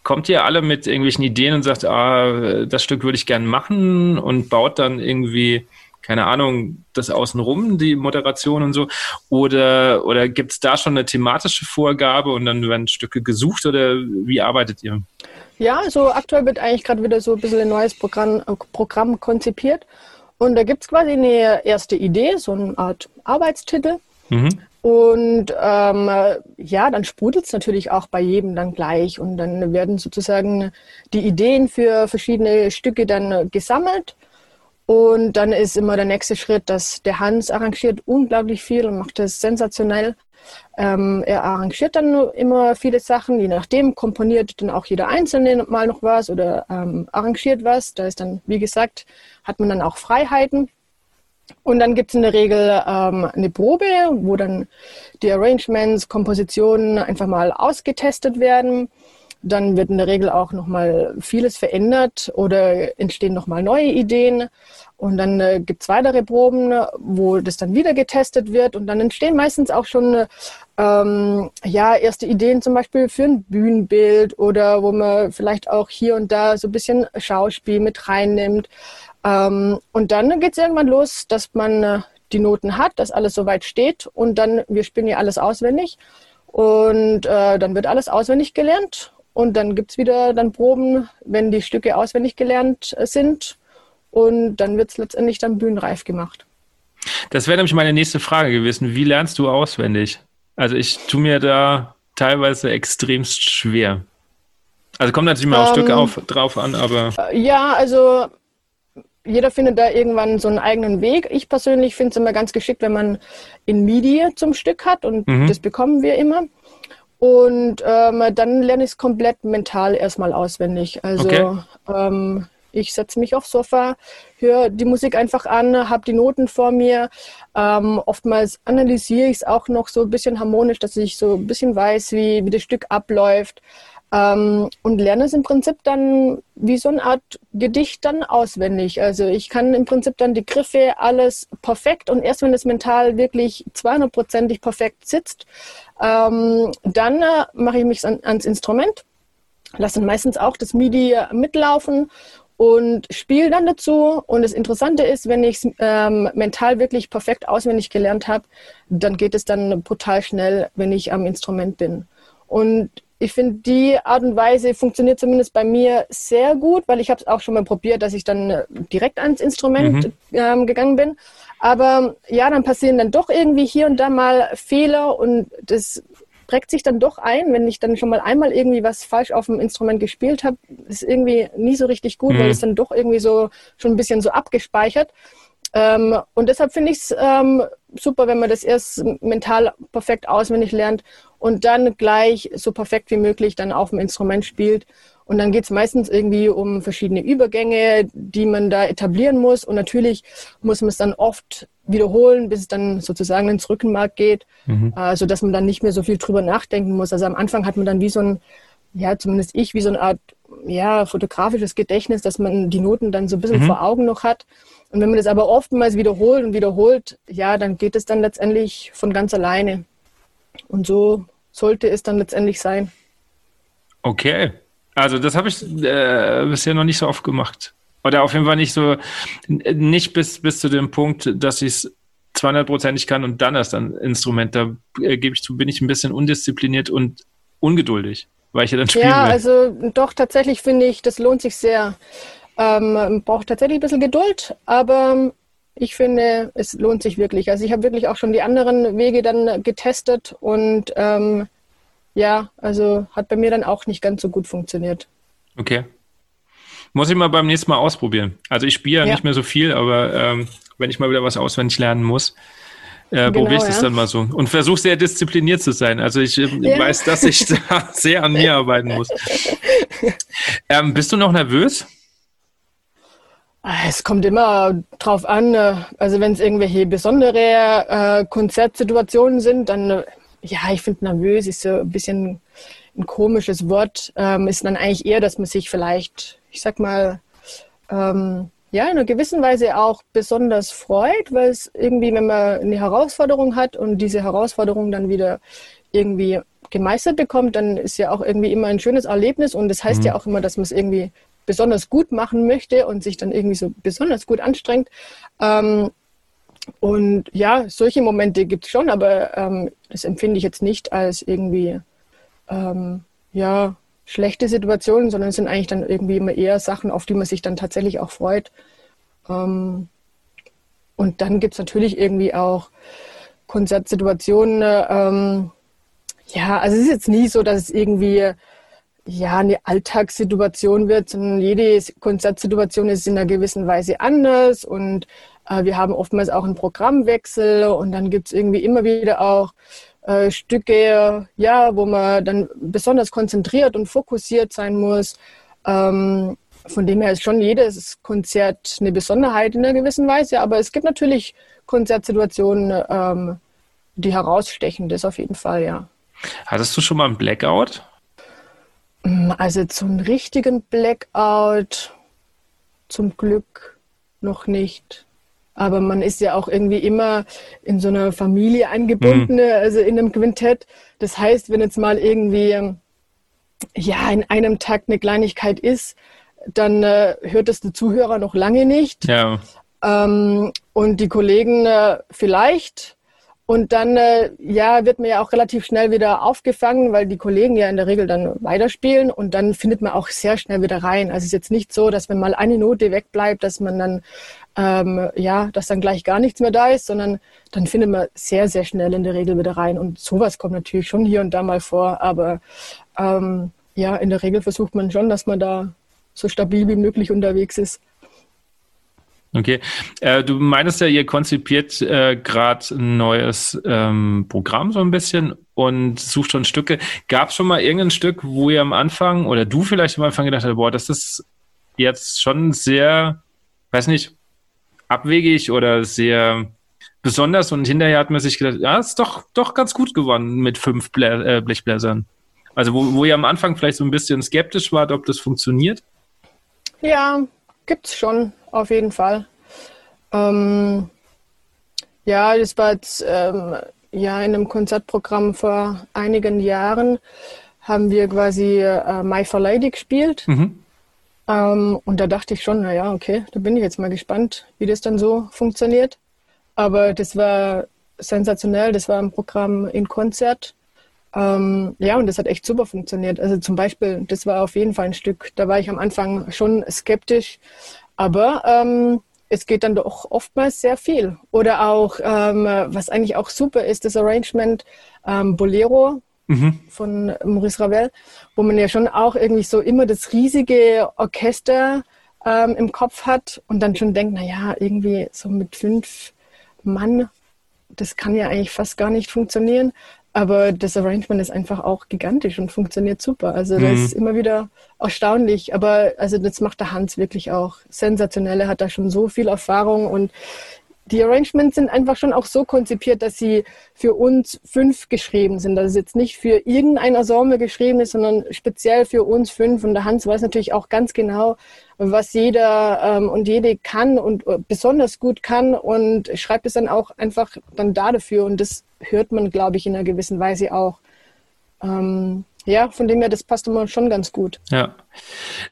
kommt ihr alle mit irgendwelchen Ideen und sagt, ah, das Stück würde ich gern machen und baut dann irgendwie, keine Ahnung, das außenrum, die Moderation und so? Oder, oder gibt es da schon eine thematische Vorgabe und dann werden Stücke gesucht oder wie arbeitet ihr? Ja, also aktuell wird eigentlich gerade wieder so ein bisschen ein neues Programm, äh, Programm konzipiert. Und da gibt es quasi eine erste Idee, so eine Art Arbeitstitel. Mhm. Und ähm, ja, dann sprudelt es natürlich auch bei jedem dann gleich. Und dann werden sozusagen die Ideen für verschiedene Stücke dann gesammelt. Und dann ist immer der nächste Schritt, dass der Hans arrangiert unglaublich viel und macht das sensationell. Ähm, er arrangiert dann immer viele Sachen, je nachdem komponiert dann auch jeder Einzelne mal noch was oder ähm, arrangiert was. Da ist dann, wie gesagt, hat man dann auch Freiheiten. Und dann gibt es in der Regel ähm, eine Probe, wo dann die Arrangements, Kompositionen einfach mal ausgetestet werden. dann wird in der Regel auch nochmal vieles verändert oder entstehen nochmal neue Ideen. Und dann äh, gibt es weitere Proben, wo das dann wieder getestet wird. Und dann entstehen meistens auch schon ähm, ja, erste Ideen zum Beispiel für ein Bühnenbild oder wo man vielleicht auch hier und da so ein bisschen Schauspiel mit reinnimmt. Ähm, und dann geht es irgendwann los, dass man äh, die Noten hat, dass alles soweit steht und dann, wir spielen ja alles auswendig und äh, dann wird alles auswendig gelernt und dann gibt es wieder dann Proben, wenn die Stücke auswendig gelernt äh, sind und dann wird es letztendlich dann bühnenreif gemacht. Das wäre nämlich meine nächste Frage gewesen. Wie lernst du auswendig? Also ich tue mir da teilweise extremst schwer. Also kommt natürlich mal ähm, auf Stücke auf, drauf an, aber. Äh, ja, also jeder findet da irgendwann so einen eigenen Weg. Ich persönlich finde es immer ganz geschickt, wenn man in MIDI zum Stück hat und mhm. das bekommen wir immer. Und ähm, dann lerne ich es komplett mental erstmal auswendig. Also okay. ähm, ich setze mich aufs Sofa, höre die Musik einfach an, habe die Noten vor mir. Ähm, oftmals analysiere ich es auch noch so ein bisschen harmonisch, dass ich so ein bisschen weiß, wie, wie das Stück abläuft. Ähm, und lerne es im Prinzip dann wie so eine Art Gedicht dann auswendig. Also ich kann im Prinzip dann die Griffe alles perfekt und erst wenn es mental wirklich 200%ig perfekt sitzt, ähm, dann äh, mache ich mich an, ans Instrument, lasse dann meistens auch das MIDI mitlaufen und spiele dann dazu. Und das Interessante ist, wenn ich es ähm, mental wirklich perfekt auswendig gelernt habe, dann geht es dann brutal schnell, wenn ich am Instrument bin. Und ich finde, die Art und Weise funktioniert zumindest bei mir sehr gut, weil ich habe es auch schon mal probiert, dass ich dann äh, direkt ans Instrument mhm. ähm, gegangen bin. Aber ja, dann passieren dann doch irgendwie hier und da mal Fehler und das prägt sich dann doch ein, wenn ich dann schon mal einmal irgendwie was falsch auf dem Instrument gespielt habe, ist irgendwie nie so richtig gut, mhm. weil es dann doch irgendwie so schon ein bisschen so abgespeichert. Ähm, und deshalb finde ich es ähm, super, wenn man das erst mental perfekt auswendig lernt und dann gleich so perfekt wie möglich dann auf dem Instrument spielt. Und dann geht es meistens irgendwie um verschiedene Übergänge, die man da etablieren muss. Und natürlich muss man es dann oft wiederholen, bis es dann sozusagen ins Rückenmark geht, mhm. äh, sodass man dann nicht mehr so viel drüber nachdenken muss. Also am Anfang hat man dann wie so ein, ja, zumindest ich, wie so eine Art ja, fotografisches Gedächtnis, dass man die Noten dann so ein bisschen mhm. vor Augen noch hat. Und wenn man das aber oftmals wiederholt und wiederholt, ja, dann geht es dann letztendlich von ganz alleine. Und so sollte es dann letztendlich sein. Okay. Also das habe ich äh, bisher noch nicht so oft gemacht. Oder auf jeden Fall nicht so, nicht bis, bis zu dem Punkt, dass ich es 200%ig kann und dann erst ein Instrument. Da äh, gebe ich zu, bin ich ein bisschen undiszipliniert und ungeduldig, weil ich ja dann spielen Ja, will. also doch, tatsächlich finde ich, das lohnt sich sehr. Ähm, braucht tatsächlich ein bisschen Geduld, aber ich finde, es lohnt sich wirklich. Also ich habe wirklich auch schon die anderen Wege dann getestet und ähm, ja, also hat bei mir dann auch nicht ganz so gut funktioniert. Okay. Muss ich mal beim nächsten Mal ausprobieren. Also ich spiele ja, ja. nicht mehr so viel, aber ähm, wenn ich mal wieder was auswendig lernen muss, äh, genau, probiere ich das ja. dann mal so. Und versuche sehr diszipliniert zu sein. Also ich äh, ja. weiß, dass ich da sehr an mir arbeiten muss. Ähm, bist du noch nervös? Ah, es kommt immer drauf an. Äh, also wenn es irgendwelche besondere äh, Konzertsituationen sind, dann äh, ja, ich finde nervös ist so ein bisschen ein komisches Wort. Ähm, ist dann eigentlich eher, dass man sich vielleicht, ich sag mal, ähm, ja, in einer gewissen Weise auch besonders freut, weil es irgendwie, wenn man eine Herausforderung hat und diese Herausforderung dann wieder irgendwie gemeistert bekommt, dann ist ja auch irgendwie immer ein schönes Erlebnis und das heißt mhm. ja auch immer, dass man es irgendwie besonders gut machen möchte und sich dann irgendwie so besonders gut anstrengt. Ähm, und ja, solche Momente gibt es schon, aber ähm, das empfinde ich jetzt nicht als irgendwie ähm, ja, schlechte Situationen, sondern es sind eigentlich dann irgendwie immer eher Sachen, auf die man sich dann tatsächlich auch freut. Ähm, und dann gibt es natürlich irgendwie auch Konzertsituationen. Ähm, ja, also es ist jetzt nie so, dass es irgendwie ja, eine Alltagssituation wird, sondern jede Konzertsituation ist in einer gewissen Weise anders und äh, wir haben oftmals auch einen Programmwechsel und dann gibt es irgendwie immer wieder auch äh, Stücke, ja, wo man dann besonders konzentriert und fokussiert sein muss. Ähm, von dem her ist schon jedes Konzert eine Besonderheit in einer gewissen Weise, aber es gibt natürlich Konzertsituationen, ähm, die herausstechen, das auf jeden Fall, ja. Hattest du schon mal einen Blackout? Mm, also zum richtigen Blackout zum Glück noch nicht. Aber man ist ja auch irgendwie immer in so einer Familie eingebunden, mhm. also in einem Quintett. Das heißt, wenn jetzt mal irgendwie ja in einem Takt eine Kleinigkeit ist, dann äh, hört es der Zuhörer noch lange nicht. Ja. Ähm, und die Kollegen äh, vielleicht. Und dann äh, ja, wird man ja auch relativ schnell wieder aufgefangen, weil die Kollegen ja in der Regel dann weiterspielen und dann findet man auch sehr schnell wieder rein. Also es ist jetzt nicht so, dass wenn mal eine Note wegbleibt, dass man dann ähm, ja, dass dann gleich gar nichts mehr da ist, sondern dann findet man sehr, sehr schnell in der Regel wieder rein. Und sowas kommt natürlich schon hier und da mal vor, aber ähm, ja, in der Regel versucht man schon, dass man da so stabil wie möglich unterwegs ist. Okay. Äh, du meinst ja, ihr konzipiert äh, gerade ein neues ähm, Programm so ein bisschen und sucht schon Stücke. Gab es schon mal irgendein Stück, wo ihr am Anfang oder du vielleicht am Anfang gedacht hast, boah, das ist jetzt schon sehr, weiß nicht, abwegig oder sehr besonders und hinterher hat man sich gedacht, ja, ist doch, doch ganz gut geworden mit fünf Blä äh, Blechbläsern. Also wo, wo ihr am Anfang vielleicht so ein bisschen skeptisch wart, ob das funktioniert? Ja, gibt es schon, auf jeden Fall. Ähm, ja, das war jetzt ähm, ja in einem Konzertprogramm vor einigen Jahren haben wir quasi äh, My Fair Lady gespielt. Mhm. Ähm, und da dachte ich schon, naja, okay, da bin ich jetzt mal gespannt, wie das dann so funktioniert. Aber das war sensationell, das war ein Programm in Konzert. Ähm, ja, und das hat echt super funktioniert. Also zum Beispiel, das war auf jeden Fall ein Stück, da war ich am Anfang schon skeptisch, aber ähm, es geht dann doch oftmals sehr viel. Oder auch, ähm, was eigentlich auch super ist, das Arrangement ähm, Bolero mhm. von Maurice Ravel, wo man ja schon auch irgendwie so immer das riesige Orchester ähm, im Kopf hat und dann schon denkt, naja, irgendwie so mit fünf Mann, das kann ja eigentlich fast gar nicht funktionieren. Aber das Arrangement ist einfach auch gigantisch und funktioniert super. Also das mhm. ist immer wieder erstaunlich. Aber also das macht der Hans wirklich auch sensationell. Er hat da schon so viel Erfahrung und die Arrangements sind einfach schon auch so konzipiert, dass sie für uns fünf geschrieben sind. Dass es jetzt nicht für irgendein Ensemble geschrieben ist, sondern speziell für uns fünf. Und der Hans weiß natürlich auch ganz genau, was jeder ähm, und jede kann und äh, besonders gut kann und schreibt es dann auch einfach dann da dafür. Und das hört man, glaube ich, in einer gewissen Weise auch. Ähm, ja, von dem her, das passt immer schon ganz gut. Ja.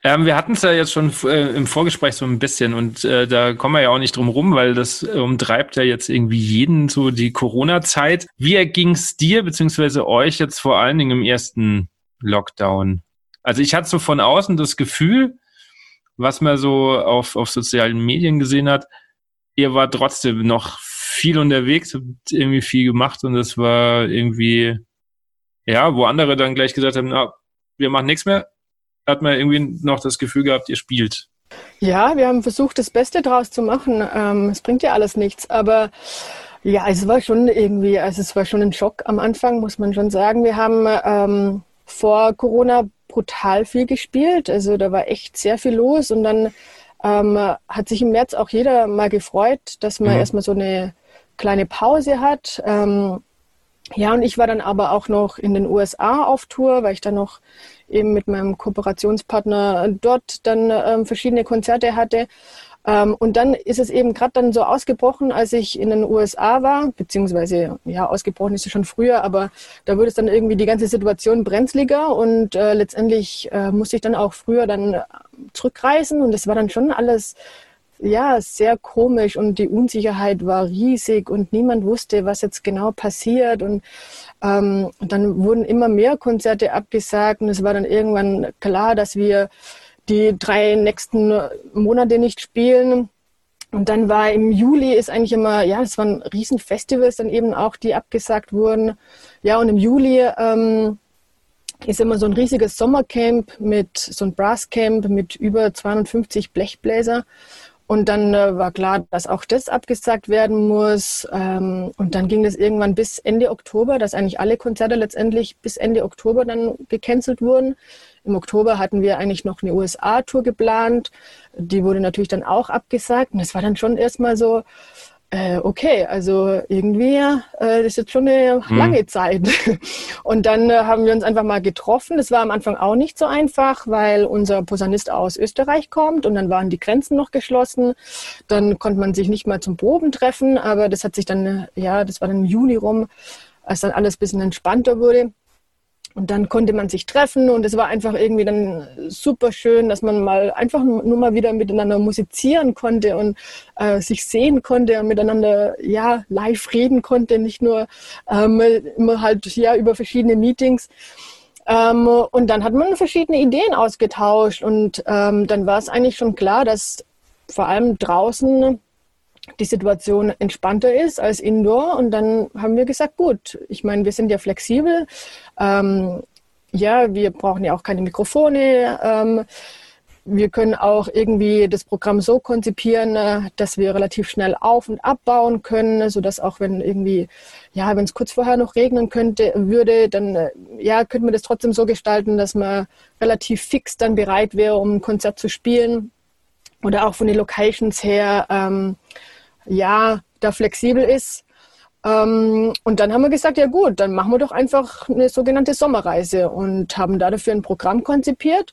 Ähm, wir hatten es ja jetzt schon äh, im Vorgespräch so ein bisschen und äh, da kommen wir ja auch nicht drum rum, weil das umtreibt ja jetzt irgendwie jeden so die Corona-Zeit. Wie erging es dir beziehungsweise euch jetzt vor allen Dingen im ersten Lockdown? Also ich hatte so von außen das Gefühl, was man so auf, auf sozialen Medien gesehen hat, ihr war trotzdem noch viel unterwegs, habt irgendwie viel gemacht und das war irgendwie, ja, wo andere dann gleich gesagt haben, na, wir machen nichts mehr, hat man irgendwie noch das Gefühl gehabt, ihr spielt. Ja, wir haben versucht, das Beste draus zu machen. Ähm, es bringt ja alles nichts, aber ja, es war schon irgendwie, also es war schon ein Schock am Anfang, muss man schon sagen. Wir haben ähm, vor Corona brutal viel gespielt, also da war echt sehr viel los und dann ähm, hat sich im März auch jeder mal gefreut, dass man mhm. erstmal so eine kleine Pause hat. Ähm, ja, und ich war dann aber auch noch in den USA auf Tour, weil ich dann noch eben mit meinem Kooperationspartner dort dann ähm, verschiedene Konzerte hatte. Ähm, und dann ist es eben gerade dann so ausgebrochen, als ich in den USA war, beziehungsweise ja, ausgebrochen ist es schon früher, aber da wurde es dann irgendwie die ganze Situation brenzliger und äh, letztendlich äh, musste ich dann auch früher dann zurückreisen und es war dann schon alles ja, sehr komisch und die Unsicherheit war riesig und niemand wusste, was jetzt genau passiert und ähm, dann wurden immer mehr Konzerte abgesagt und es war dann irgendwann klar, dass wir die drei nächsten Monate nicht spielen. Und dann war im Juli ist eigentlich immer, ja, es waren Riesenfestivals dann eben auch, die abgesagt wurden. Ja, und im Juli ähm, ist immer so ein riesiges Sommercamp mit, so ein Brasscamp mit über 250 Blechbläser. Und dann äh, war klar, dass auch das abgesagt werden muss. Ähm, und dann ging das irgendwann bis Ende Oktober, dass eigentlich alle Konzerte letztendlich bis Ende Oktober dann gecancelt wurden. Im Oktober hatten wir eigentlich noch eine USA-Tour geplant. Die wurde natürlich dann auch abgesagt. Und das war dann schon erstmal so, äh, okay, also irgendwie äh, das ist jetzt schon eine mhm. lange Zeit. Und dann äh, haben wir uns einfach mal getroffen. Das war am Anfang auch nicht so einfach, weil unser Posaunist aus Österreich kommt und dann waren die Grenzen noch geschlossen. Dann konnte man sich nicht mal zum Proben treffen, aber das hat sich dann, ja, das war dann im Juni rum, als dann alles ein bisschen entspannter wurde. Und dann konnte man sich treffen und es war einfach irgendwie dann super schön, dass man mal einfach nur mal wieder miteinander musizieren konnte und äh, sich sehen konnte und miteinander ja live reden konnte, nicht nur ähm, immer halt ja über verschiedene Meetings. Ähm, und dann hat man verschiedene Ideen ausgetauscht und ähm, dann war es eigentlich schon klar, dass vor allem draußen die Situation entspannter ist als indoor. Und dann haben wir gesagt, gut, ich meine, wir sind ja flexibel. Ähm, ja, wir brauchen ja auch keine Mikrofone. Ähm, wir können auch irgendwie das Programm so konzipieren, äh, dass wir relativ schnell auf- und abbauen können, so dass auch wenn irgendwie, ja, wenn es kurz vorher noch regnen könnte, würde, dann, äh, ja, könnte man das trotzdem so gestalten, dass man relativ fix dann bereit wäre, um ein Konzert zu spielen. Oder auch von den Locations her, ähm, ja, da flexibel ist. Ähm, und dann haben wir gesagt, ja gut, dann machen wir doch einfach eine sogenannte Sommerreise und haben da dafür ein Programm konzipiert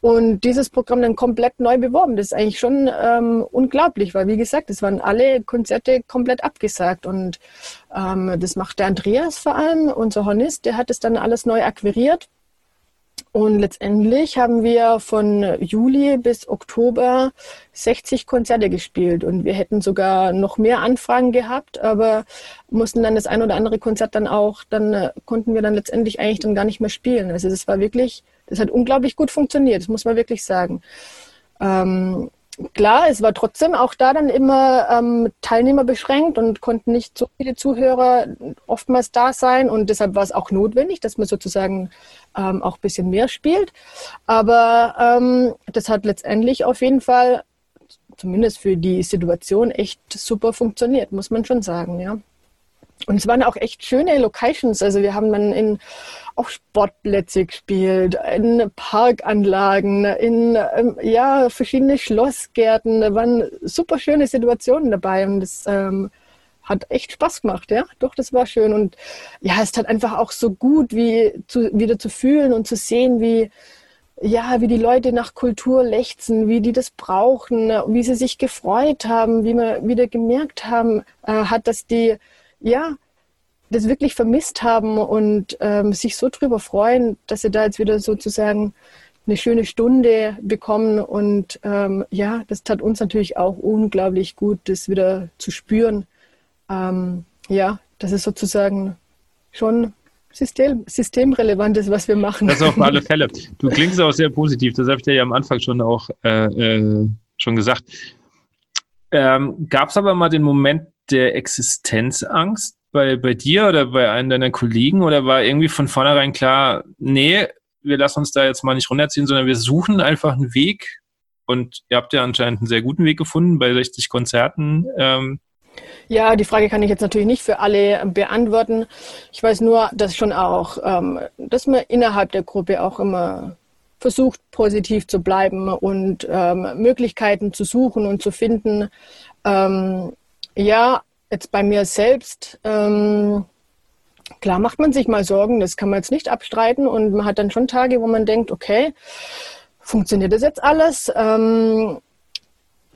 und dieses Programm dann komplett neu beworben. Das ist eigentlich schon ähm, unglaublich, weil wie gesagt, es waren alle Konzerte komplett abgesagt und ähm, das macht der Andreas vor allem, unser Hornist, der hat es dann alles neu akquiriert und letztendlich haben wir von Juli bis Oktober 60 Konzerte gespielt und wir hätten sogar noch mehr Anfragen gehabt, aber mussten dann das ein oder andere Konzert dann auch, dann äh, konnten wir dann letztendlich eigentlich dann gar nicht mehr spielen. Also das war wirklich, das hat unglaublich gut funktioniert, das muss man wirklich sagen. Ähm, klar, es war trotzdem auch da dann immer ähm, Teilnehmer beschränkt und konnten nicht so viele Zuhörer oftmals da sein und deshalb war es auch notwendig, dass man sozusagen ähm, auch ein bisschen mehr spielt. Aber ähm, das hat letztendlich auf jeden Fall, zumindest für die Situation, echt super funktioniert, muss man schon sagen, ja. Und es waren auch echt schöne Locations. Also wir haben dann in auf Sportplätze gespielt, in Parkanlagen, in ähm, ja verschiedene Schlossgärten. Da waren super schöne Situationen dabei und das ähm, hat echt Spaß gemacht, ja. Doch, das war schön und ja, es hat einfach auch so gut, wie zu, wieder zu fühlen und zu sehen, wie ja, wie die Leute nach Kultur lechzen, wie die das brauchen, wie sie sich gefreut haben, wie wir wieder gemerkt haben, äh, hat, dass die ja, das wirklich vermisst haben und ähm, sich so drüber freuen, dass sie da jetzt wieder sozusagen eine schöne Stunde bekommen. Und ähm, ja, das tat uns natürlich auch unglaublich gut, das wieder zu spüren. Ähm, ja, das ist sozusagen schon System, systemrelevant ist, was wir machen. Das auf alle Fälle. Du klingst auch sehr positiv, das habe ich dir ja am Anfang schon auch äh, äh, schon gesagt. Ähm, Gab es aber mal den Moment der Existenzangst bei, bei dir oder bei einem deiner Kollegen oder war irgendwie von vornherein klar, nee, wir lassen uns da jetzt mal nicht runterziehen, sondern wir suchen einfach einen Weg und ihr habt ja anscheinend einen sehr guten Weg gefunden bei 60 Konzerten. Ähm, ja, die Frage kann ich jetzt natürlich nicht für alle beantworten. Ich weiß nur, dass schon auch, ähm, dass man innerhalb der Gruppe auch immer versucht, positiv zu bleiben und ähm, Möglichkeiten zu suchen und zu finden, ähm, ja, jetzt bei mir selbst, ähm, klar macht man sich mal Sorgen, das kann man jetzt nicht abstreiten und man hat dann schon Tage, wo man denkt, okay, funktioniert das jetzt alles? Ähm,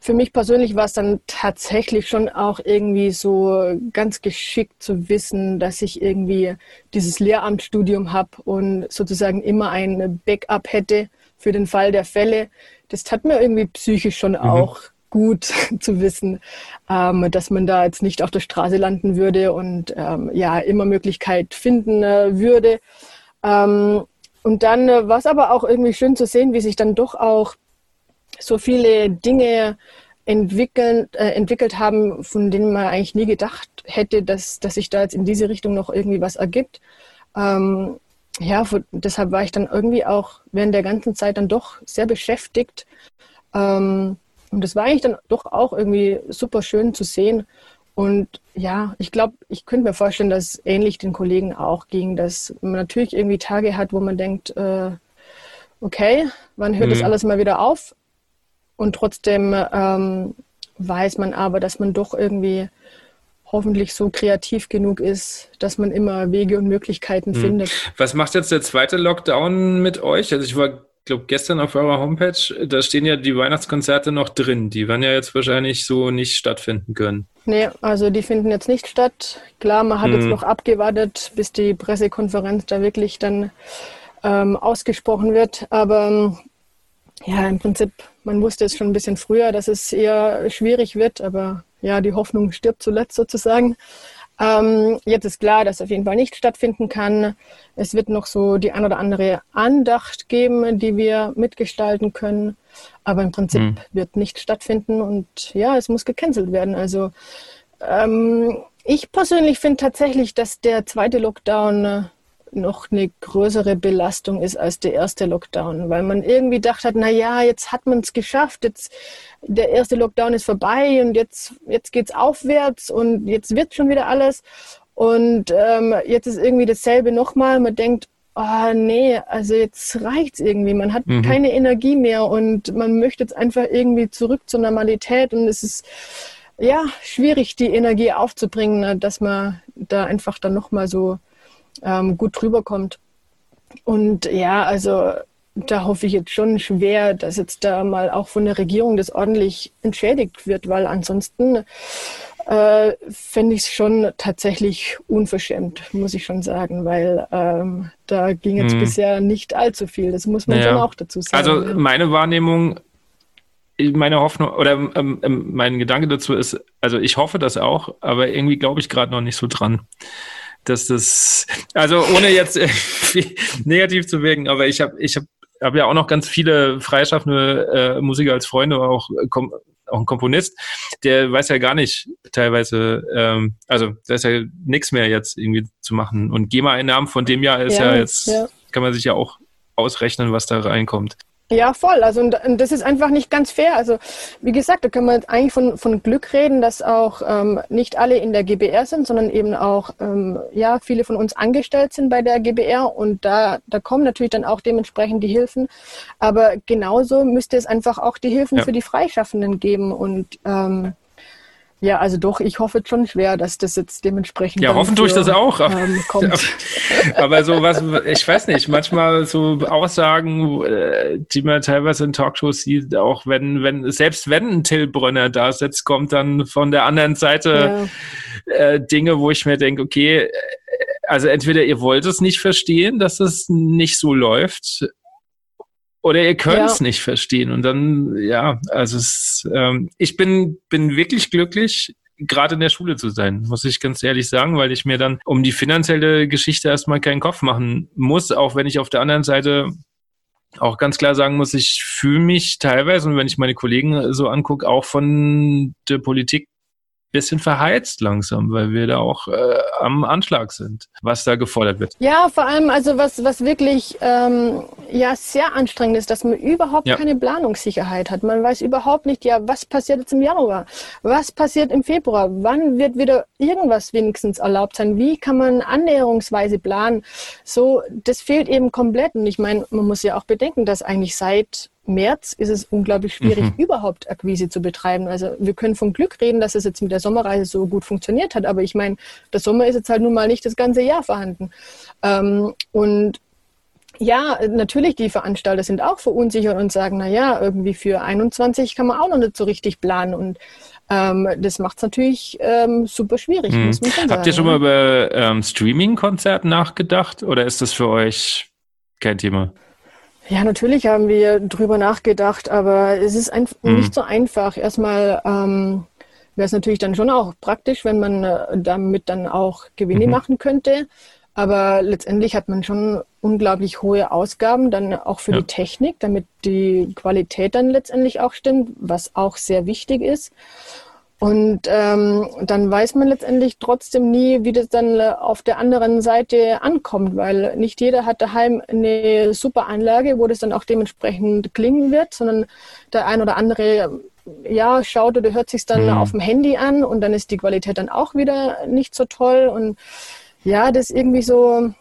für mich persönlich war es dann tatsächlich schon auch irgendwie so ganz geschickt zu wissen, dass ich irgendwie dieses Lehramtsstudium habe und sozusagen immer ein Backup hätte für den Fall der Fälle. Das tat mir irgendwie psychisch schon mhm. auch gut zu wissen, ähm, dass man da jetzt nicht auf der Straße landen würde und ähm, ja immer Möglichkeit finden äh, würde. Ähm, und dann äh, war es aber auch irgendwie schön zu sehen, wie sich dann doch auch so viele Dinge entwickeln, äh, entwickelt haben, von denen man eigentlich nie gedacht hätte, dass, dass sich da jetzt in diese Richtung noch irgendwie was ergibt. Ähm, ja, deshalb war ich dann irgendwie auch während der ganzen Zeit dann doch sehr beschäftigt. Ähm, und das war eigentlich dann doch auch irgendwie super schön zu sehen. Und ja, ich glaube, ich könnte mir vorstellen, dass es ähnlich den Kollegen auch ging, dass man natürlich irgendwie Tage hat, wo man denkt, äh, okay, wann hört mhm. das alles mal wieder auf? Und trotzdem ähm, weiß man aber, dass man doch irgendwie hoffentlich so kreativ genug ist, dass man immer Wege und Möglichkeiten hm. findet. Was macht jetzt der zweite Lockdown mit euch? Also ich war glaube gestern auf eurer Homepage, da stehen ja die Weihnachtskonzerte noch drin. Die werden ja jetzt wahrscheinlich so nicht stattfinden können. Nee, also die finden jetzt nicht statt. Klar, man hat hm. jetzt noch abgewartet, bis die Pressekonferenz da wirklich dann ähm, ausgesprochen wird. Aber ja, im Prinzip, man wusste es schon ein bisschen früher, dass es eher schwierig wird, aber ja, die Hoffnung stirbt zuletzt sozusagen. Ähm, jetzt ist klar, dass auf jeden Fall nicht stattfinden kann. Es wird noch so die ein oder andere Andacht geben, die wir mitgestalten können. Aber im Prinzip mhm. wird nicht stattfinden und ja, es muss gecancelt werden. Also ähm, ich persönlich finde tatsächlich, dass der zweite Lockdown noch eine größere Belastung ist als der erste Lockdown, weil man irgendwie gedacht hat, na ja, jetzt hat man es geschafft, jetzt der erste Lockdown ist vorbei und jetzt jetzt geht's aufwärts und jetzt wird schon wieder alles und ähm, jetzt ist irgendwie dasselbe nochmal. Man denkt, oh nee, also jetzt reicht's irgendwie. Man hat mhm. keine Energie mehr und man möchte jetzt einfach irgendwie zurück zur Normalität und es ist ja schwierig, die Energie aufzubringen, dass man da einfach dann nochmal so ähm, gut drüber kommt. Und ja, also da hoffe ich jetzt schon schwer, dass jetzt da mal auch von der Regierung das ordentlich entschädigt wird, weil ansonsten äh, fände ich es schon tatsächlich unverschämt, muss ich schon sagen, weil ähm, da ging jetzt hm. bisher nicht allzu viel. Das muss man ja. schon auch dazu sagen. Also meine Wahrnehmung, meine Hoffnung oder ähm, ähm, mein Gedanke dazu ist, also ich hoffe das auch, aber irgendwie glaube ich gerade noch nicht so dran dass das, also ohne jetzt negativ zu wirken, aber ich habe ich hab, hab ja auch noch ganz viele freischaffende äh, Musiker als Freunde, auch, kom auch ein Komponist, der weiß ja gar nicht teilweise, ähm, also da ist ja nichts mehr jetzt irgendwie zu machen. Und GEMA-Einnahmen von dem Jahr ist ja, ja jetzt, ja. kann man sich ja auch ausrechnen, was da reinkommt. Ja, voll. Also und, und, das ist einfach nicht ganz fair. Also wie gesagt, da können wir eigentlich von, von Glück reden, dass auch ähm, nicht alle in der GBR sind, sondern eben auch ähm, ja viele von uns angestellt sind bei der GBR und da da kommen natürlich dann auch dementsprechend die Hilfen. Aber genauso müsste es einfach auch die Hilfen ja. für die Freischaffenden geben und ähm, ja, also doch, ich hoffe schon schwer, dass das jetzt dementsprechend. Ja, hoffen tue ich das auch. Ähm, kommt. Aber so was, ich weiß nicht, manchmal so Aussagen, äh, die man teilweise in Talkshows sieht, auch wenn, wenn, selbst wenn ein Till Brönner da sitzt, kommt dann von der anderen Seite ja. äh, Dinge, wo ich mir denke, okay, äh, also entweder ihr wollt es nicht verstehen, dass es nicht so läuft, oder ihr könnt es ja. nicht verstehen. Und dann, ja, also es, ähm, ich bin, bin wirklich glücklich, gerade in der Schule zu sein, muss ich ganz ehrlich sagen, weil ich mir dann um die finanzielle Geschichte erstmal keinen Kopf machen muss, auch wenn ich auf der anderen Seite auch ganz klar sagen muss, ich fühle mich teilweise, und wenn ich meine Kollegen so angucke, auch von der Politik bisschen verheizt langsam, weil wir da auch äh, am Anschlag sind, was da gefordert wird. Ja, vor allem also was, was wirklich ähm, ja sehr anstrengend ist, dass man überhaupt ja. keine Planungssicherheit hat. Man weiß überhaupt nicht, ja, was passiert jetzt im Januar, was passiert im Februar, wann wird wieder irgendwas wenigstens erlaubt sein, wie kann man annäherungsweise planen. So, das fehlt eben komplett. Und ich meine, man muss ja auch bedenken, dass eigentlich seit März ist es unglaublich schwierig, mhm. überhaupt Akquise zu betreiben. Also wir können vom Glück reden, dass es jetzt mit der Sommerreise so gut funktioniert hat, aber ich meine, der Sommer ist jetzt halt nun mal nicht das ganze Jahr vorhanden. Ähm, und ja, natürlich, die Veranstalter sind auch verunsichert und sagen, na ja, irgendwie für 21 kann man auch noch nicht so richtig planen und ähm, das macht es natürlich ähm, super schwierig. Mhm. Habt ihr schon mal über ähm, Streaming-Konzert nachgedacht oder ist das für euch kein Thema? Ja, natürlich haben wir drüber nachgedacht, aber es ist einfach mhm. nicht so einfach. Erstmal ähm, wäre es natürlich dann schon auch praktisch, wenn man äh, damit dann auch Gewinne mhm. machen könnte. Aber letztendlich hat man schon unglaublich hohe Ausgaben dann auch für ja. die Technik, damit die Qualität dann letztendlich auch stimmt, was auch sehr wichtig ist. Und ähm, dann weiß man letztendlich trotzdem nie, wie das dann äh, auf der anderen Seite ankommt, weil nicht jeder hat daheim eine super Anlage, wo das dann auch dementsprechend klingen wird, sondern der ein oder andere ja schaut oder hört sich dann mhm. auf dem Handy an und dann ist die Qualität dann auch wieder nicht so toll und ja, das ist irgendwie so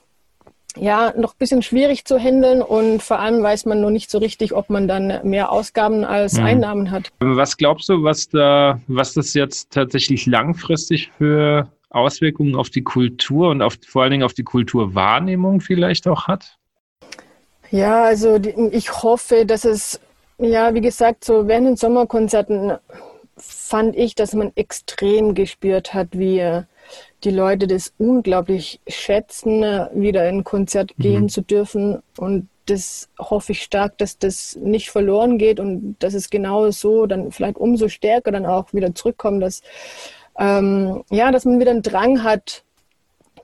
ja, noch ein bisschen schwierig zu handeln und vor allem weiß man noch nicht so richtig, ob man dann mehr Ausgaben als mhm. Einnahmen hat. Was glaubst du, was da, was das jetzt tatsächlich langfristig für Auswirkungen auf die Kultur und auf, vor allen Dingen auf die Kulturwahrnehmung vielleicht auch hat? Ja, also ich hoffe, dass es, ja, wie gesagt, so während den Sommerkonzerten fand ich, dass man extrem gespürt hat, wie die Leute das unglaublich schätzen, wieder in ein Konzert mhm. gehen zu dürfen. Und das hoffe ich stark, dass das nicht verloren geht und dass es genau so dann vielleicht umso stärker dann auch wieder zurückkommt, dass, ähm, ja, dass man wieder einen Drang hat,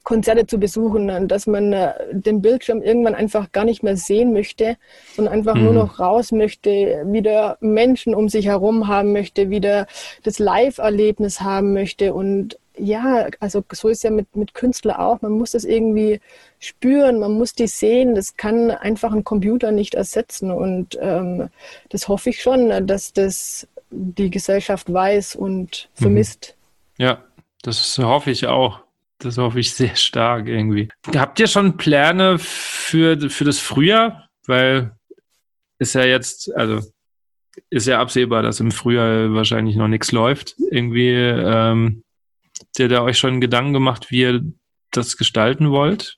Konzerte zu besuchen, dass man äh, den Bildschirm irgendwann einfach gar nicht mehr sehen möchte, sondern einfach mhm. nur noch raus möchte, wieder Menschen um sich herum haben möchte, wieder das Live-Erlebnis haben möchte und ja, also so ist ja mit, mit Künstler auch. Man muss das irgendwie spüren, man muss die sehen. Das kann einfach ein Computer nicht ersetzen. Und ähm, das hoffe ich schon, dass das die Gesellschaft weiß und mhm. vermisst. Ja, das hoffe ich auch. Das hoffe ich sehr stark irgendwie. Habt ihr schon Pläne für, für das Frühjahr? Weil ist ja jetzt, also ist ja absehbar, dass im Frühjahr wahrscheinlich noch nichts läuft. Irgendwie ähm, Habt ihr da euch schon Gedanken gemacht, wie ihr das gestalten wollt?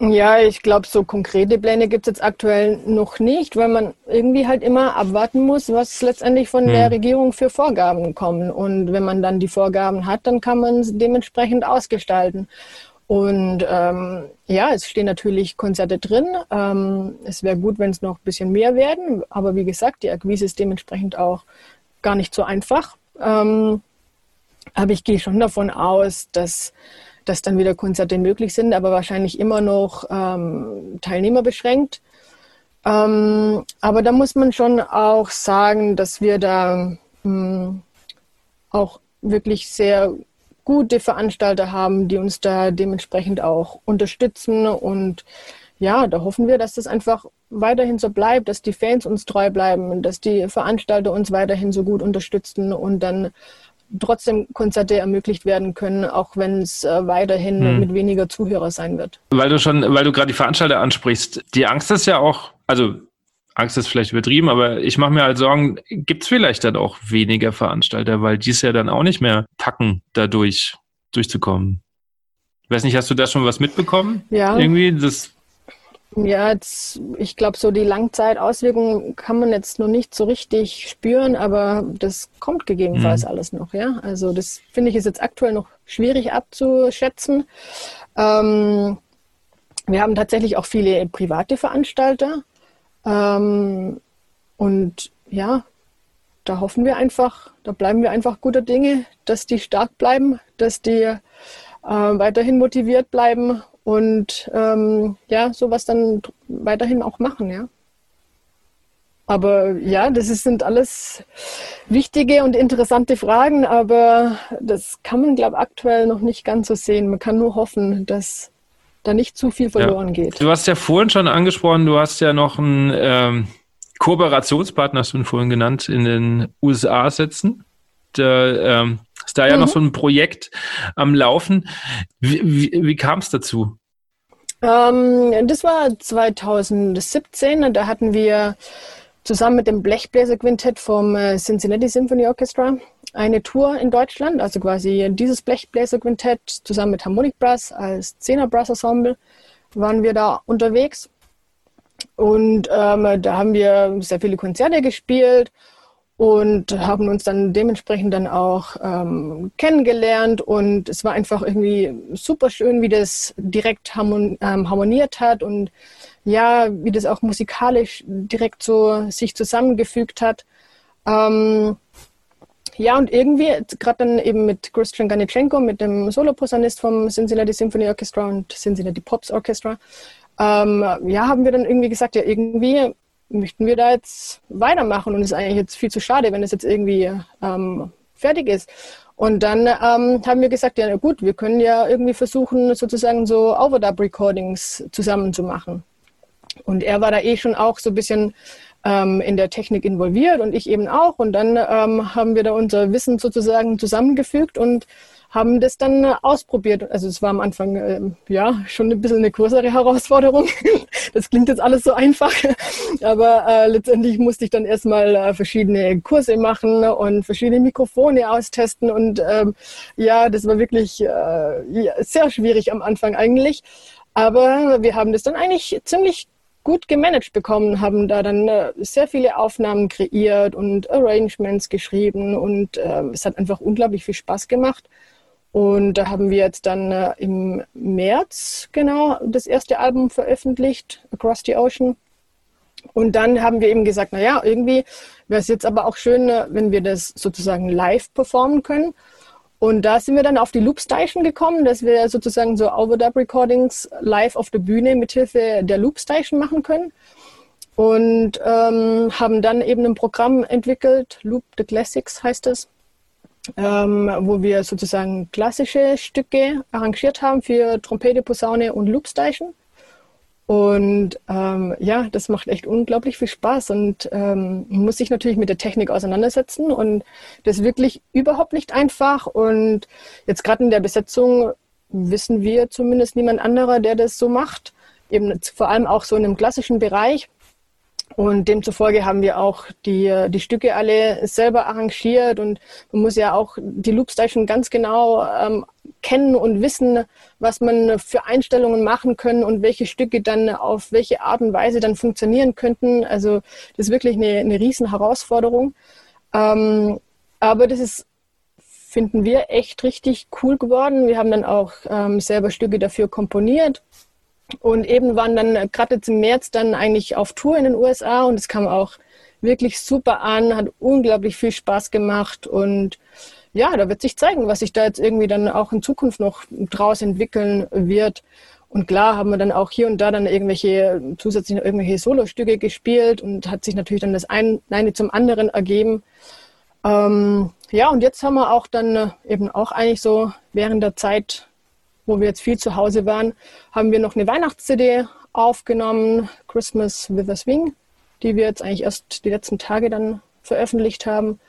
Ja, ich glaube, so konkrete Pläne gibt es jetzt aktuell noch nicht, weil man irgendwie halt immer abwarten muss, was letztendlich von hm. der Regierung für Vorgaben kommen. Und wenn man dann die Vorgaben hat, dann kann man es dementsprechend ausgestalten. Und ähm, ja, es stehen natürlich Konzerte drin. Ähm, es wäre gut, wenn es noch ein bisschen mehr werden. Aber wie gesagt, die Akquise ist dementsprechend auch gar nicht so einfach. Ähm, aber ich gehe schon davon aus, dass, dass dann wieder Konzerte möglich sind, aber wahrscheinlich immer noch ähm, teilnehmerbeschränkt. Ähm, aber da muss man schon auch sagen, dass wir da mh, hm, auch wirklich sehr gute Veranstalter haben, die uns da dementsprechend auch unterstützen. Und ja, da hoffen wir, dass das einfach weiterhin so bleibt, dass die Fans uns treu bleiben, dass die Veranstalter uns weiterhin so gut unterstützen und dann trotzdem Konzerte ermöglicht werden können, auch wenn es äh, weiterhin hm. mit weniger Zuhörer sein wird. Weil du schon, weil du gerade die Veranstalter ansprichst, die Angst ist ja auch, also Angst ist vielleicht übertrieben, aber ich mache mir halt Sorgen, gibt es vielleicht dann auch weniger Veranstalter, weil die es ja dann auch nicht mehr packen, dadurch durchzukommen. Ich weiß nicht, hast du da schon was mitbekommen? Ja. Irgendwie, das ja, jetzt, ich glaube, so die Langzeitauswirkungen kann man jetzt noch nicht so richtig spüren, aber das kommt gegebenenfalls mhm. alles noch, ja. Also das finde ich ist jetzt aktuell noch schwierig abzuschätzen. Ähm, wir haben tatsächlich auch viele private Veranstalter. Ähm, und ja, da hoffen wir einfach, da bleiben wir einfach guter Dinge, dass die stark bleiben, dass die äh, weiterhin motiviert bleiben und ähm, ja, sowas dann weiterhin auch machen, ja. Aber ja, das sind alles wichtige und interessante Fragen, aber das kann man, glaube ich, aktuell noch nicht ganz so sehen. Man kann nur hoffen, dass da nicht zu viel verloren ja. geht. Du hast ja vorhin schon angesprochen, du hast ja noch einen ähm, Kooperationspartner, hast du ihn vorhin genannt, in den USA sitzen. Der, ähm, ist da ja mhm. noch so ein Projekt am Laufen. Wie, wie, wie kam es dazu? Ähm, das war 2017. Da hatten wir zusammen mit dem Blechbläser-Quintett vom äh, Cincinnati Symphony Orchestra eine Tour in Deutschland. Also quasi dieses Blechbläser-Quintett zusammen mit Harmonic Brass als Zehner Brass Ensemble waren wir da unterwegs. Und ähm, da haben wir sehr viele Konzerte gespielt und haben uns dann dementsprechend dann auch ähm, kennengelernt und es war einfach irgendwie super schön, wie das direkt ähm, harmoniert hat und ja, wie das auch musikalisch direkt so sich zusammengefügt hat. Ähm, ja, und irgendwie, gerade dann eben mit Christian Ganitschenko, mit dem Soloposaunist vom Cincinnati Symphony Orchestra und Cincinnati Pops Orchestra, ähm, ja, haben wir dann irgendwie gesagt, ja, irgendwie möchten wir da jetzt weitermachen und es ist eigentlich jetzt viel zu schade, wenn es jetzt irgendwie ähm, fertig ist. Und dann ähm, haben wir gesagt, ja gut, wir können ja irgendwie versuchen, sozusagen so Overdub-Recordings zusammen zu machen. Und er war da eh schon auch so ein bisschen ähm, in der Technik involviert und ich eben auch. Und dann ähm, haben wir da unser Wissen sozusagen zusammengefügt und haben das dann ausprobiert. Also es war am Anfang äh, ja schon ein bisschen eine größere Herausforderung. das klingt jetzt alles so einfach, aber äh, letztendlich musste ich dann erstmal äh, verschiedene Kurse machen und verschiedene Mikrofone austesten und ähm, ja, das war wirklich äh, ja, sehr schwierig am Anfang eigentlich. Aber wir haben das dann eigentlich ziemlich gut gemanagt bekommen, haben da dann äh, sehr viele Aufnahmen kreiert und Arrangements geschrieben und äh, es hat einfach unglaublich viel Spaß gemacht. Und da haben wir jetzt dann äh, im März genau das erste Album veröffentlicht, Across the Ocean. Und dann haben wir eben gesagt, na ja, irgendwie wäre es jetzt aber auch schön, äh, wenn wir das sozusagen live performen können. Und da sind wir dann auf die Loop Station gekommen, dass wir sozusagen so Overdub Recordings live auf der Bühne mit Hilfe der Loop Station machen können. Und ähm, haben dann eben ein Programm entwickelt, Loop the Classics heißt es ähm, wo wir sozusagen klassische Stücke arrangiert haben für Trompete, Posaune und Loopstation. Und ähm, ja, das macht echt unglaublich viel Spaß und ähm, muss sich natürlich mit der Technik auseinandersetzen und das ist wirklich überhaupt nicht einfach. Und jetzt gerade in der Besetzung wissen wir zumindest niemand anderer, der das so macht. Eben vor allem auch so in einem klassischen Bereich. Und demzufolge haben wir auch die, die Stücke alle selber arrangiert und man muss ja auch die Loopstation ganz genau ähm, kennen und wissen, was man für Einstellungen machen können und welche Stücke dann auf welche Art und Weise dann funktionieren könnten. Also das ist wirklich eine, eine riesen Herausforderung. Ähm, aber das ist, finden wir, echt richtig cool geworden. Wir haben dann auch ähm, selber Stücke dafür komponiert und eben waren dann äh, gerade jetzt im März dann eigentlich auf Tour in den USA und es kam auch wirklich super an, hat unglaublich viel Spaß gemacht und ja, da wird sich zeigen, was sich da jetzt irgendwie dann auch in Zukunft noch draus entwickeln wird. Und klar haben wir dann auch hier und da dann irgendwelche zusätzlich irgendwelche Solostücke gespielt und hat sich natürlich dann das eine zum anderen ergeben. Ähm, ja, und jetzt haben wir auch dann äh, eben auch eigentlich so während der Zeit wo wir jetzt viel zu Hause waren, haben wir noch eine Weihnachts-CD aufgenommen, Christmas with a Swing, die wir jetzt eigentlich erst die letzten Tage dann veröffentlicht haben.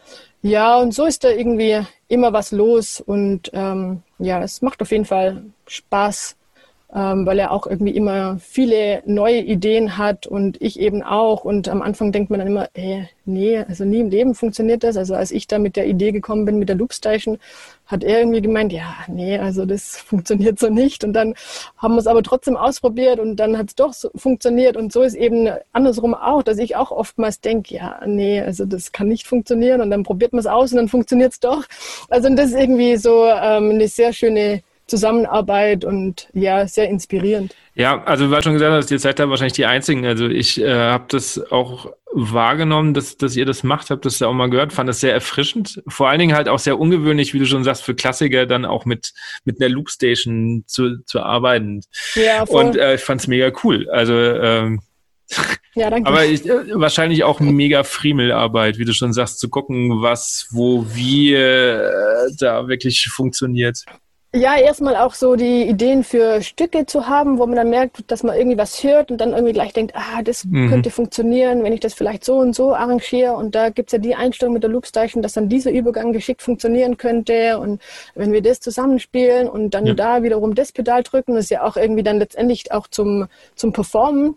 Ja, und so ist da irgendwie immer was los und ähm, ja, es macht auf jeden Fall Spaß, ähm, weil er auch irgendwie immer viele neue Ideen hat und ich eben auch. Und am Anfang denkt man dann immer, ey, nee, also nie im Leben funktioniert das. Also als ich da mit der Idee gekommen bin mit der Loopstation, hat er irgendwie gemeint, ja, nee, also das funktioniert so nicht. Und dann haben wir es aber trotzdem ausprobiert und dann hat es doch so funktioniert. Und so ist eben andersrum auch, dass ich auch oftmals denke, ja, nee, also das kann nicht funktionieren. Und dann probiert man es aus und dann funktioniert es doch. Also das ist irgendwie so ähm, eine sehr schöne Zusammenarbeit und ja, sehr inspirierend. Ja, also du hast schon gesagt hast, ihr seid da wahrscheinlich die Einzigen. Also ich äh, habe das auch wahrgenommen, dass, dass ihr das macht, habe das ja auch mal gehört, fand das sehr erfrischend. Vor allen Dingen halt auch sehr ungewöhnlich, wie du schon sagst, für Klassiker dann auch mit, mit einer Loopstation zu, zu arbeiten. Ja, voll. Und äh, ich fand es mega cool. Also ähm, ja, danke. Aber ich, äh, wahrscheinlich auch mega Friemelarbeit, wie du schon sagst, zu gucken, was, wo, wie äh, da wirklich funktioniert. Ja, erstmal auch so die Ideen für Stücke zu haben, wo man dann merkt, dass man irgendwie was hört und dann irgendwie gleich denkt, ah, das mhm. könnte funktionieren, wenn ich das vielleicht so und so arrangiere. Und da gibt's ja die Einstellung mit der Loopstation, dass dann dieser Übergang geschickt funktionieren könnte. Und wenn wir das zusammenspielen und dann ja. da wiederum das Pedal drücken, ist ja auch irgendwie dann letztendlich auch zum, zum Performen.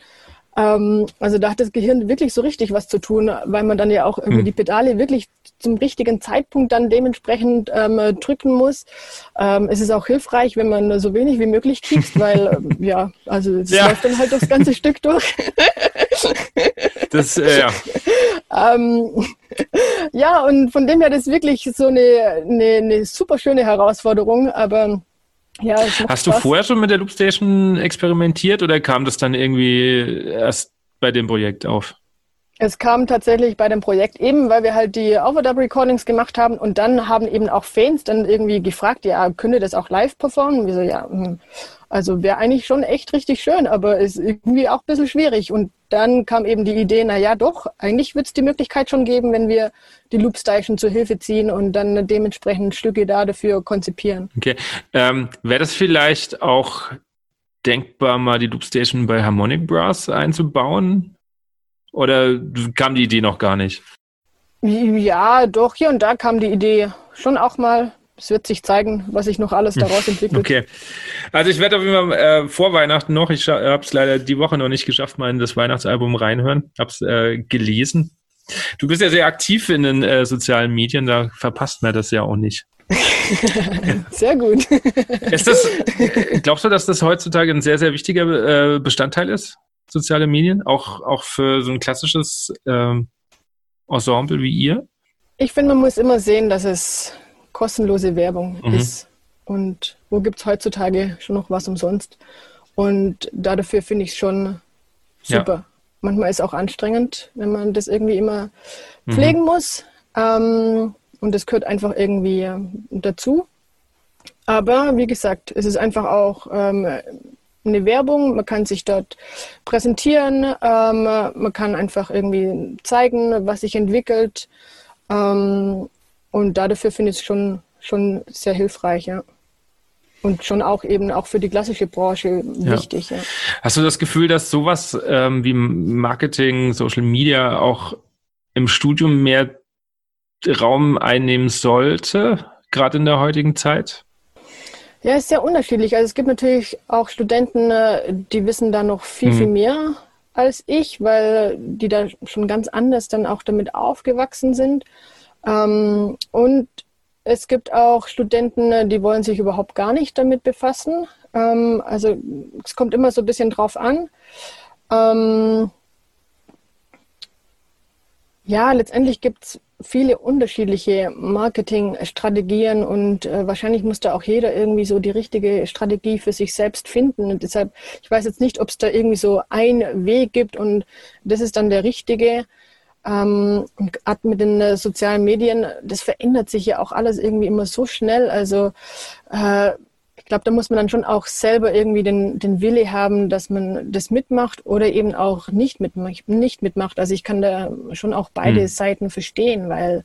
Ähm, also da hat das Gehirn wirklich so richtig was zu tun, weil man dann ja auch irgendwie mhm. die Pedale wirklich zum richtigen Zeitpunkt dann dementsprechend ähm, drücken muss. Ähm, es ist auch hilfreich, wenn man so wenig wie möglich kriegt, weil ähm, ja, also es ja. läuft dann halt das ganze Stück durch. das, äh, ja. Ähm, ja, und von dem her das ist wirklich so eine, eine, eine super schöne Herausforderung, aber ja, Hast du vorher schon mit der Loopstation experimentiert oder kam das dann irgendwie erst bei dem Projekt auf? Es kam tatsächlich bei dem Projekt eben, weil wir halt die Overdub-Recordings gemacht haben und dann haben eben auch Fans dann irgendwie gefragt, ja, könnt das auch live performen? Wir so, ja, hm, also wäre eigentlich schon echt richtig schön, aber ist irgendwie auch ein bisschen schwierig. Und dann kam eben die Idee, na ja, doch, eigentlich wird es die Möglichkeit schon geben, wenn wir die Loopstation zur Hilfe ziehen und dann dementsprechend Stücke da dafür konzipieren. Okay. Ähm, wäre das vielleicht auch denkbar, mal die Loopstation bei Harmonic Brass einzubauen? Oder kam die Idee noch gar nicht? Ja, doch, hier und da kam die Idee schon auch mal. Es wird sich zeigen, was sich noch alles daraus entwickelt. Okay. Also ich werde auf jeden Fall äh, vor Weihnachten noch, ich habe es leider die Woche noch nicht geschafft, mal in das Weihnachtsalbum reinhören. Habe es äh, gelesen. Du bist ja sehr aktiv in den äh, sozialen Medien, da verpasst man das ja auch nicht. sehr gut. Ist das, glaubst du, dass das heutzutage ein sehr, sehr wichtiger äh, Bestandteil ist, soziale Medien? Auch, auch für so ein klassisches ähm, Ensemble wie ihr? Ich finde, man muss immer sehen, dass es kostenlose Werbung mhm. ist. Und wo gibt es heutzutage schon noch was umsonst? Und dafür finde ich es schon super. Ja. Manchmal ist es auch anstrengend, wenn man das irgendwie immer mhm. pflegen muss. Ähm, und das gehört einfach irgendwie dazu. Aber wie gesagt, es ist einfach auch ähm, eine Werbung. Man kann sich dort präsentieren. Ähm, man kann einfach irgendwie zeigen, was sich entwickelt. Ähm, und dafür finde ich es schon, schon sehr hilfreich, ja. Und schon auch eben auch für die klassische Branche wichtig. Ja. Ja. Hast du das Gefühl, dass sowas ähm, wie Marketing, Social Media auch im Studium mehr Raum einnehmen sollte, gerade in der heutigen Zeit? Ja, ist sehr unterschiedlich. Also es gibt natürlich auch Studenten, äh, die wissen da noch viel, hm. viel mehr als ich, weil die da schon ganz anders dann auch damit aufgewachsen sind. Ähm, und es gibt auch Studenten, die wollen sich überhaupt gar nicht damit befassen. Ähm, also es kommt immer so ein bisschen drauf an. Ähm, ja, letztendlich gibt es viele unterschiedliche Marketingstrategien und äh, wahrscheinlich muss da auch jeder irgendwie so die richtige Strategie für sich selbst finden. Und deshalb, ich weiß jetzt nicht, ob es da irgendwie so einen Weg gibt und das ist dann der richtige. Ähm, und gerade mit den äh, sozialen Medien, das verändert sich ja auch alles irgendwie immer so schnell. Also äh, ich glaube, da muss man dann schon auch selber irgendwie den, den Wille haben, dass man das mitmacht oder eben auch nicht, mitmacht, nicht mitmacht. Also ich kann da schon auch beide mhm. Seiten verstehen, weil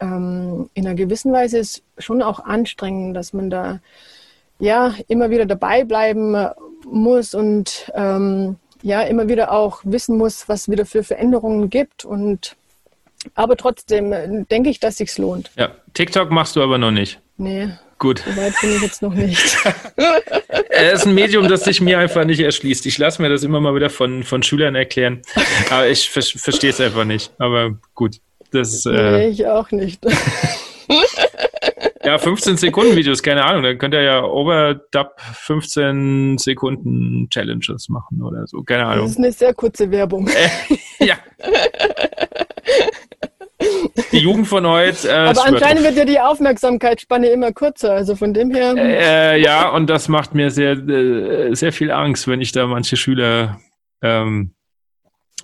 ähm, in einer gewissen Weise ist schon auch anstrengend, dass man da ja immer wieder dabei bleiben muss und ähm, ja immer wieder auch wissen muss, was wieder für Veränderungen gibt und aber trotzdem äh, denke ich, dass sich's lohnt. Ja, TikTok machst du aber noch nicht. Nee. Gut. So weit bin ich jetzt noch nicht. Es ist ein Medium, das sich mir einfach nicht erschließt. Ich lasse mir das immer mal wieder von, von Schülern erklären. Aber ich ver verstehe es einfach nicht. Aber gut. Das, äh, nee, ich auch nicht. Ja, 15 Sekunden Videos, keine Ahnung. Dann könnt ihr ja Overdub 15 Sekunden Challenges machen oder so. Keine Ahnung. Das ist eine sehr kurze Werbung. Äh, ja. Die Jugend von heute. Äh, Aber anscheinend wird ja die Aufmerksamkeitsspanne immer kürzer, also von dem her. Äh, ja, und das macht mir sehr, äh, sehr viel Angst, wenn ich da manche Schüler ähm,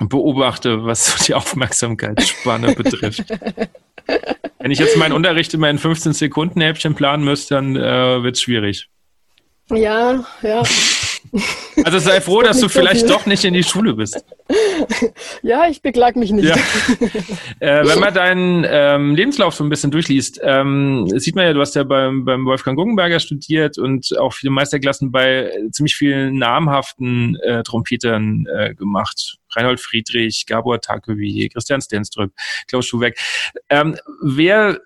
beobachte, was die Aufmerksamkeitsspanne betrifft. Wenn ich jetzt meinen Unterricht immer in 15 Sekunden Häppchen planen müsste, dann äh, wird es schwierig. Ja, ja. Also sei froh, dass du vielleicht doch nicht in die Schule bist. Ja, ich beklag mich nicht. Ja. Äh, wenn man deinen ähm, Lebenslauf so ein bisschen durchliest, ähm, sieht man ja, du hast ja beim, beim Wolfgang Guggenberger studiert und auch viele Meisterklassen bei ziemlich vielen namhaften äh, Trompetern äh, gemacht. Reinhold Friedrich, Gabor Takovi, Christian Stenström, Klaus Schuhwerk. Ähm, wer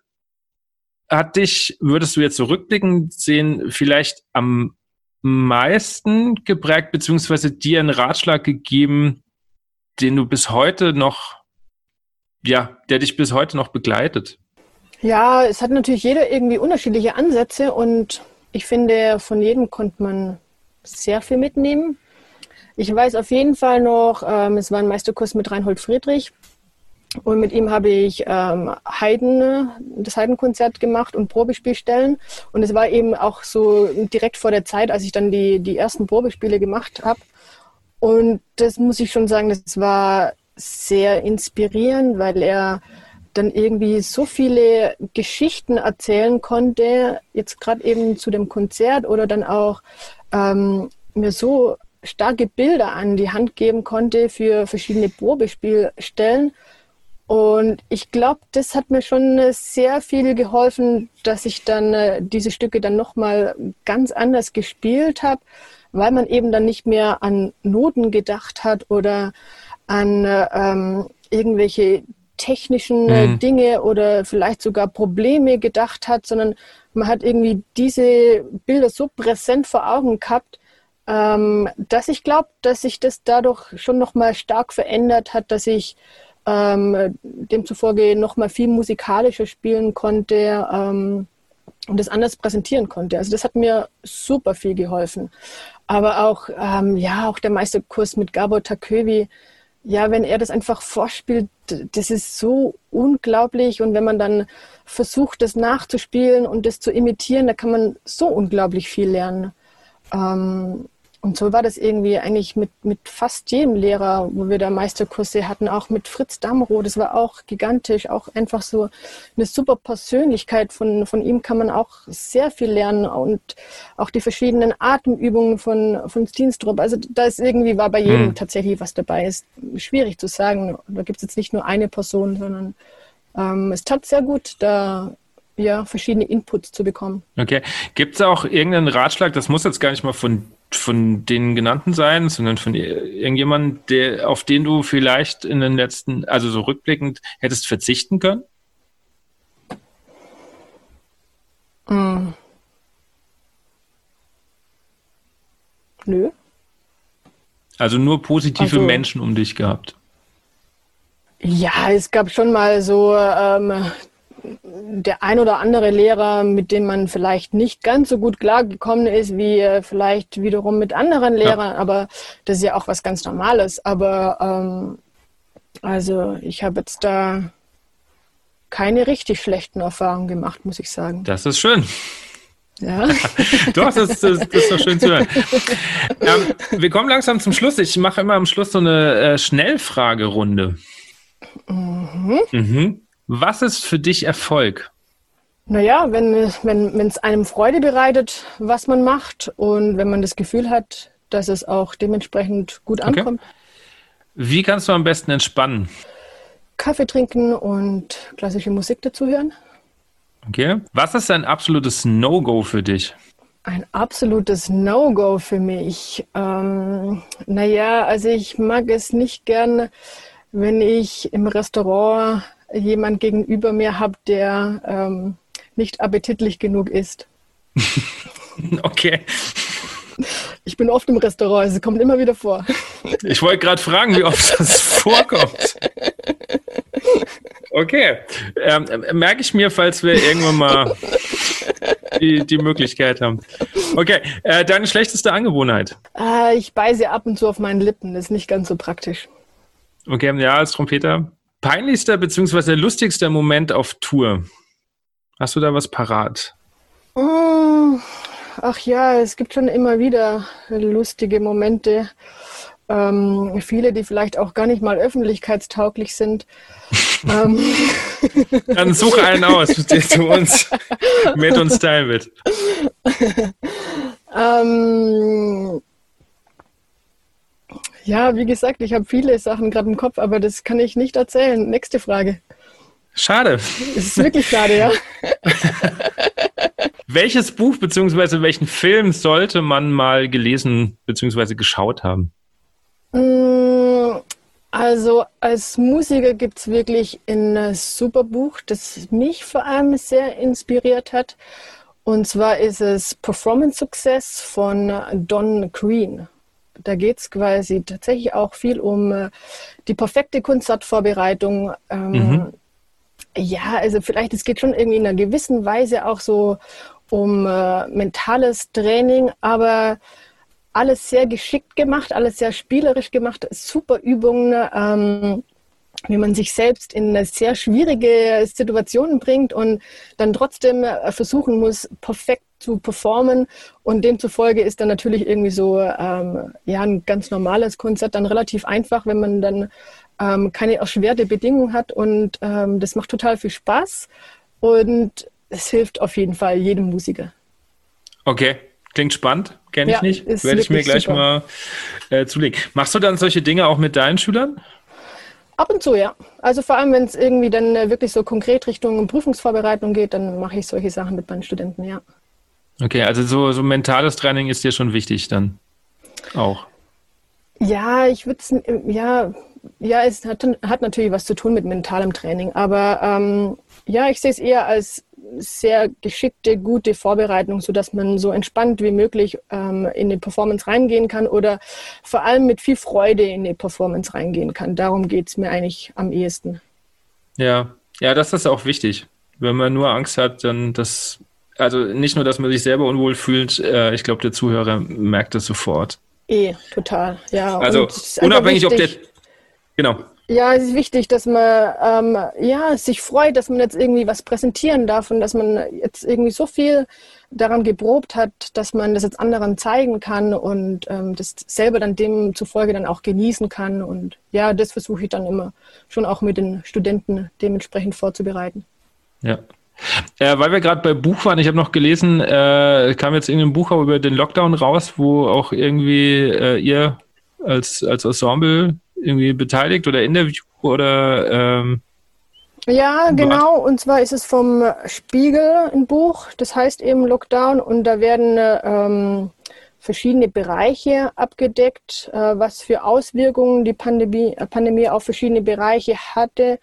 hat dich, würdest du jetzt zurückblickend so sehen, vielleicht am meisten geprägt, beziehungsweise dir einen Ratschlag gegeben, den du bis heute noch, ja, der dich bis heute noch begleitet? Ja, es hat natürlich jeder irgendwie unterschiedliche Ansätze und ich finde, von jedem konnte man sehr viel mitnehmen. Ich weiß auf jeden Fall noch, ähm, es war ein Meisterkurs mit Reinhold Friedrich. Und mit ihm habe ich ähm, Haydn, das Haydn-Konzert gemacht und Probespielstellen. Und es war eben auch so direkt vor der Zeit, als ich dann die, die ersten Probespiele gemacht habe. Und das muss ich schon sagen, das war sehr inspirierend, weil er dann irgendwie so viele Geschichten erzählen konnte, jetzt gerade eben zu dem Konzert oder dann auch ähm, mir so starke Bilder an die Hand geben konnte für verschiedene Probespielstellen und ich glaube, das hat mir schon sehr viel geholfen, dass ich dann äh, diese Stücke dann nochmal ganz anders gespielt habe, weil man eben dann nicht mehr an Noten gedacht hat oder an ähm, irgendwelche technischen äh, mhm. Dinge oder vielleicht sogar Probleme gedacht hat, sondern man hat irgendwie diese Bilder so präsent vor Augen gehabt, ähm, dass ich glaube, dass sich das dadurch schon nochmal stark verändert hat, dass ich ähm, demzufolge nochmal viel musikalischer spielen konnte ähm, und das anders präsentieren konnte. Also das hat mir super viel geholfen. Aber auch, ähm, ja, auch der Meisterkurs mit Gabor Takövi, ja, wenn er das einfach vorspielt, das ist so unglaublich. Und wenn man dann versucht, das nachzuspielen und das zu imitieren, da kann man so unglaublich viel lernen. Ähm, und so war das irgendwie eigentlich mit, mit fast jedem Lehrer, wo wir da Meisterkurse hatten, auch mit Fritz Damrow. Das war auch gigantisch, auch einfach so eine super Persönlichkeit. Von, von ihm kann man auch sehr viel lernen und auch die verschiedenen Atemübungen von, von Steenstrup. Also da ist irgendwie, war bei jedem mhm. tatsächlich was dabei. Ist schwierig zu sagen. Da gibt es jetzt nicht nur eine Person, sondern ähm, es tat sehr gut, da ja, verschiedene Inputs zu bekommen. Okay. Gibt es auch irgendeinen Ratschlag, das muss jetzt gar nicht mal von von den genannten sein, sondern von irgendjemandem, der, auf den du vielleicht in den letzten, also so rückblickend, hättest verzichten können? Mm. Nö. Also nur positive also, Menschen um dich gehabt. Ja, es gab schon mal so ähm, der ein oder andere Lehrer, mit dem man vielleicht nicht ganz so gut klargekommen ist, wie äh, vielleicht wiederum mit anderen Lehrern, ja. aber das ist ja auch was ganz Normales. Aber ähm, also ich habe jetzt da keine richtig schlechten Erfahrungen gemacht, muss ich sagen. Das ist schön. Ja. doch, das, das, das, ist doch schön zu hören. Ähm, wir kommen langsam zum Schluss. Ich mache immer am Schluss so eine äh, Schnellfragerunde. Mhm. Mhm. Was ist für dich Erfolg? Naja, wenn es wenn, einem Freude bereitet, was man macht und wenn man das Gefühl hat, dass es auch dementsprechend gut ankommt. Okay. Wie kannst du am besten entspannen? Kaffee trinken und klassische Musik dazu hören. Okay. Was ist ein absolutes No-Go für dich? Ein absolutes No-Go für mich. Ähm, naja, also ich mag es nicht gern, wenn ich im Restaurant jemand gegenüber mir habe, der ähm, nicht appetitlich genug ist. okay. Ich bin oft im Restaurant, es kommt immer wieder vor. Ich wollte gerade fragen, wie oft das vorkommt. Okay. Ähm, merke ich mir, falls wir irgendwann mal die, die Möglichkeit haben. Okay. Äh, deine schlechteste Angewohnheit? Äh, ich beiße ab und zu auf meinen Lippen. Das ist nicht ganz so praktisch. Okay, ja, als Trompeter Peinlichster bzw. lustigster Moment auf Tour? Hast du da was parat? Oh, ach ja, es gibt schon immer wieder lustige Momente. Ähm, viele, die vielleicht auch gar nicht mal öffentlichkeitstauglich sind. ähm. Dann suche einen aus, der zu uns mit uns teilen wird. ähm, ja, wie gesagt, ich habe viele Sachen gerade im Kopf, aber das kann ich nicht erzählen. Nächste Frage. Schade. Es ist wirklich schade, ja. Welches Buch bzw. welchen Film sollte man mal gelesen bzw. geschaut haben? Mm, also als Musiker gibt es wirklich ein super Buch, das mich vor allem sehr inspiriert hat. Und zwar ist es Performance Success von Don Green. Da geht es quasi tatsächlich auch viel um äh, die perfekte Konzertvorbereitung. Ähm, mhm. Ja, also vielleicht, es geht schon irgendwie in einer gewissen Weise auch so um äh, mentales Training, aber alles sehr geschickt gemacht, alles sehr spielerisch gemacht, super Übungen. Ähm, wie man sich selbst in eine sehr schwierige Situation bringt und dann trotzdem äh, versuchen muss, perfekt zu performen. Und demzufolge ist dann natürlich irgendwie so ähm, ja, ein ganz normales Konzert dann relativ einfach, wenn man dann ähm, keine erschwerte Bedingung hat. Und ähm, das macht total viel Spaß und es hilft auf jeden Fall jedem Musiker. Okay, klingt spannend. Kenne ich ja, nicht. Werde ich mir gleich super. mal äh, zulegen. Machst du dann solche Dinge auch mit deinen Schülern? Ab und zu, ja. Also vor allem, wenn es irgendwie dann äh, wirklich so konkret Richtung Prüfungsvorbereitung geht, dann mache ich solche Sachen mit meinen Studenten, ja. Okay, also so, so mentales Training ist dir schon wichtig dann auch. Ja, ich würde es, ja, ja, es hat, hat natürlich was zu tun mit mentalem Training, aber ähm, ja, ich sehe es eher als sehr geschickte, gute Vorbereitung, sodass man so entspannt wie möglich ähm, in die Performance reingehen kann oder vor allem mit viel Freude in die Performance reingehen kann. Darum geht es mir eigentlich am ehesten. Ja, ja, das ist auch wichtig. Wenn man nur Angst hat, dann das, also nicht nur, dass man sich selber unwohl fühlt, äh, ich glaube, der Zuhörer merkt das sofort. Eh, total, ja. Also unabhängig, ob der, genau. Ja, es ist wichtig, dass man ähm, ja, sich freut, dass man jetzt irgendwie was präsentieren darf und dass man jetzt irgendwie so viel daran geprobt hat, dass man das jetzt anderen zeigen kann und ähm, das selber dann demzufolge dann auch genießen kann. Und ja, das versuche ich dann immer schon auch mit den Studenten dementsprechend vorzubereiten. Ja. Äh, weil wir gerade bei Buch waren, ich habe noch gelesen, äh, kam jetzt irgendein Buch auch über den Lockdown raus, wo auch irgendwie äh, ihr als, als Ensemble irgendwie beteiligt oder Interview oder ähm, ja, genau. Und zwar ist es vom Spiegel ein Buch, das heißt eben Lockdown und da werden ähm, verschiedene Bereiche abgedeckt, äh, was für Auswirkungen die Pandemie, äh, Pandemie auf verschiedene Bereiche hatte.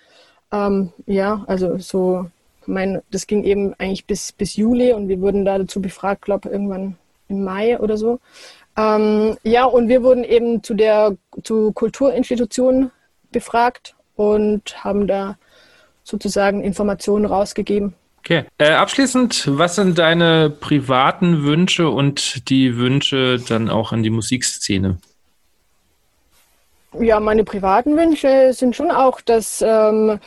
Ähm, ja, also so, mein, das ging eben eigentlich bis, bis Juli und wir wurden da dazu befragt, glaube irgendwann im Mai oder so. Ähm, ja, und wir wurden eben zu der zu Kulturinstitutionen befragt und haben da sozusagen Informationen rausgegeben. Okay. Äh, abschließend, was sind deine privaten Wünsche und die Wünsche dann auch an die Musikszene? Ja, meine privaten Wünsche sind schon auch, dass ähm,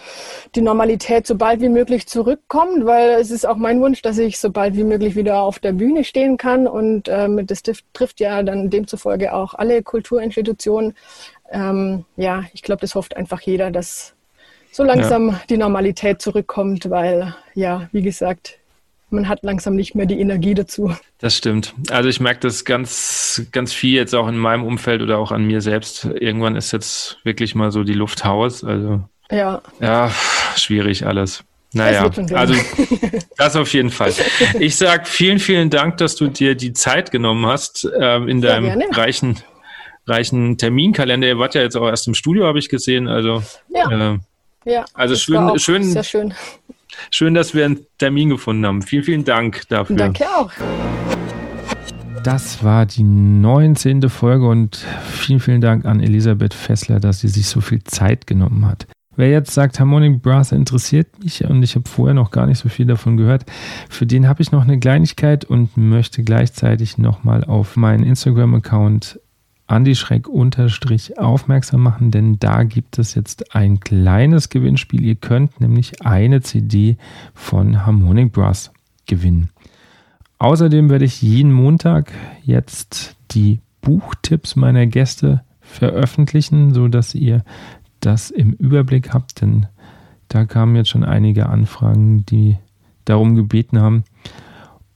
die Normalität so bald wie möglich zurückkommt, weil es ist auch mein Wunsch, dass ich so bald wie möglich wieder auf der Bühne stehen kann und ähm, das trifft ja dann demzufolge auch alle Kulturinstitutionen. Ähm, ja, ich glaube, das hofft einfach jeder, dass so langsam ja. die Normalität zurückkommt, weil ja, wie gesagt, man hat langsam nicht mehr die Energie dazu. Das stimmt. Also ich merke das ganz, ganz viel jetzt auch in meinem Umfeld oder auch an mir selbst. Irgendwann ist jetzt wirklich mal so die Luft Haus. Also ja, ja schwierig alles. Naja, also das auf jeden Fall. Ich sag vielen, vielen Dank, dass du dir die Zeit genommen hast ähm, in deinem reichen, reichen Terminkalender. Ihr wart ja jetzt auch erst im Studio, habe ich gesehen. Also ja, äh, ja also schön, schön, sehr schön. Schön, dass wir einen Termin gefunden haben. Vielen, vielen Dank dafür. Danke auch. Das war die 19. Folge und vielen, vielen Dank an Elisabeth Fessler, dass sie sich so viel Zeit genommen hat. Wer jetzt sagt, Harmonic Brass interessiert mich und ich habe vorher noch gar nicht so viel davon gehört, für den habe ich noch eine Kleinigkeit und möchte gleichzeitig nochmal auf meinen Instagram-Account Andi Schreck unterstrich aufmerksam machen, denn da gibt es jetzt ein kleines Gewinnspiel. Ihr könnt nämlich eine CD von Harmonic Brass gewinnen. Außerdem werde ich jeden Montag jetzt die Buchtipps meiner Gäste veröffentlichen, so dass ihr das im Überblick habt, denn da kamen jetzt schon einige Anfragen, die darum gebeten haben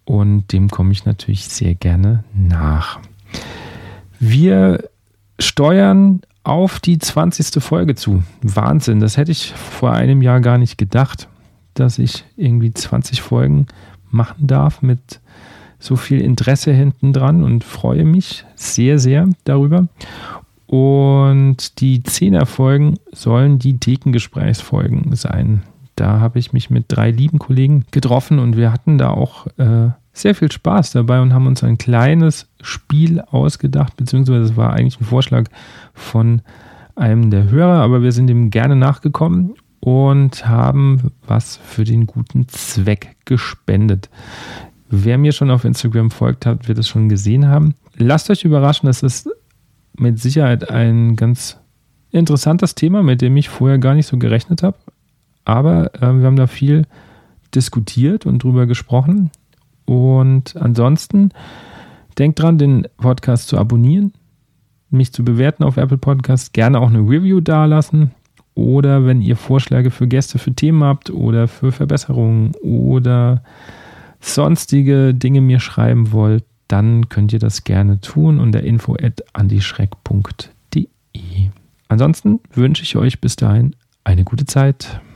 und dem komme ich natürlich sehr gerne nach. Wir steuern auf die 20. Folge zu. Wahnsinn, das hätte ich vor einem Jahr gar nicht gedacht, dass ich irgendwie 20 Folgen machen darf mit so viel Interesse hinten dran und freue mich sehr, sehr darüber. Und die 10er Folgen sollen die Thekengesprächsfolgen sein. Da habe ich mich mit drei lieben Kollegen getroffen und wir hatten da auch äh, sehr viel Spaß dabei und haben uns ein kleines Spiel ausgedacht, beziehungsweise es war eigentlich ein Vorschlag von einem der Hörer, aber wir sind ihm gerne nachgekommen und haben was für den guten Zweck gespendet. Wer mir schon auf Instagram folgt hat, wird es schon gesehen haben. Lasst euch überraschen, das ist mit Sicherheit ein ganz interessantes Thema, mit dem ich vorher gar nicht so gerechnet habe. Aber äh, wir haben da viel diskutiert und drüber gesprochen. Und ansonsten denkt dran, den Podcast zu abonnieren, mich zu bewerten auf Apple Podcasts, gerne auch eine Review dalassen. Oder wenn ihr Vorschläge für Gäste, für Themen habt oder für Verbesserungen oder sonstige Dinge mir schreiben wollt, dann könnt ihr das gerne tun unter info at andischreck.de. Ansonsten wünsche ich euch bis dahin eine gute Zeit.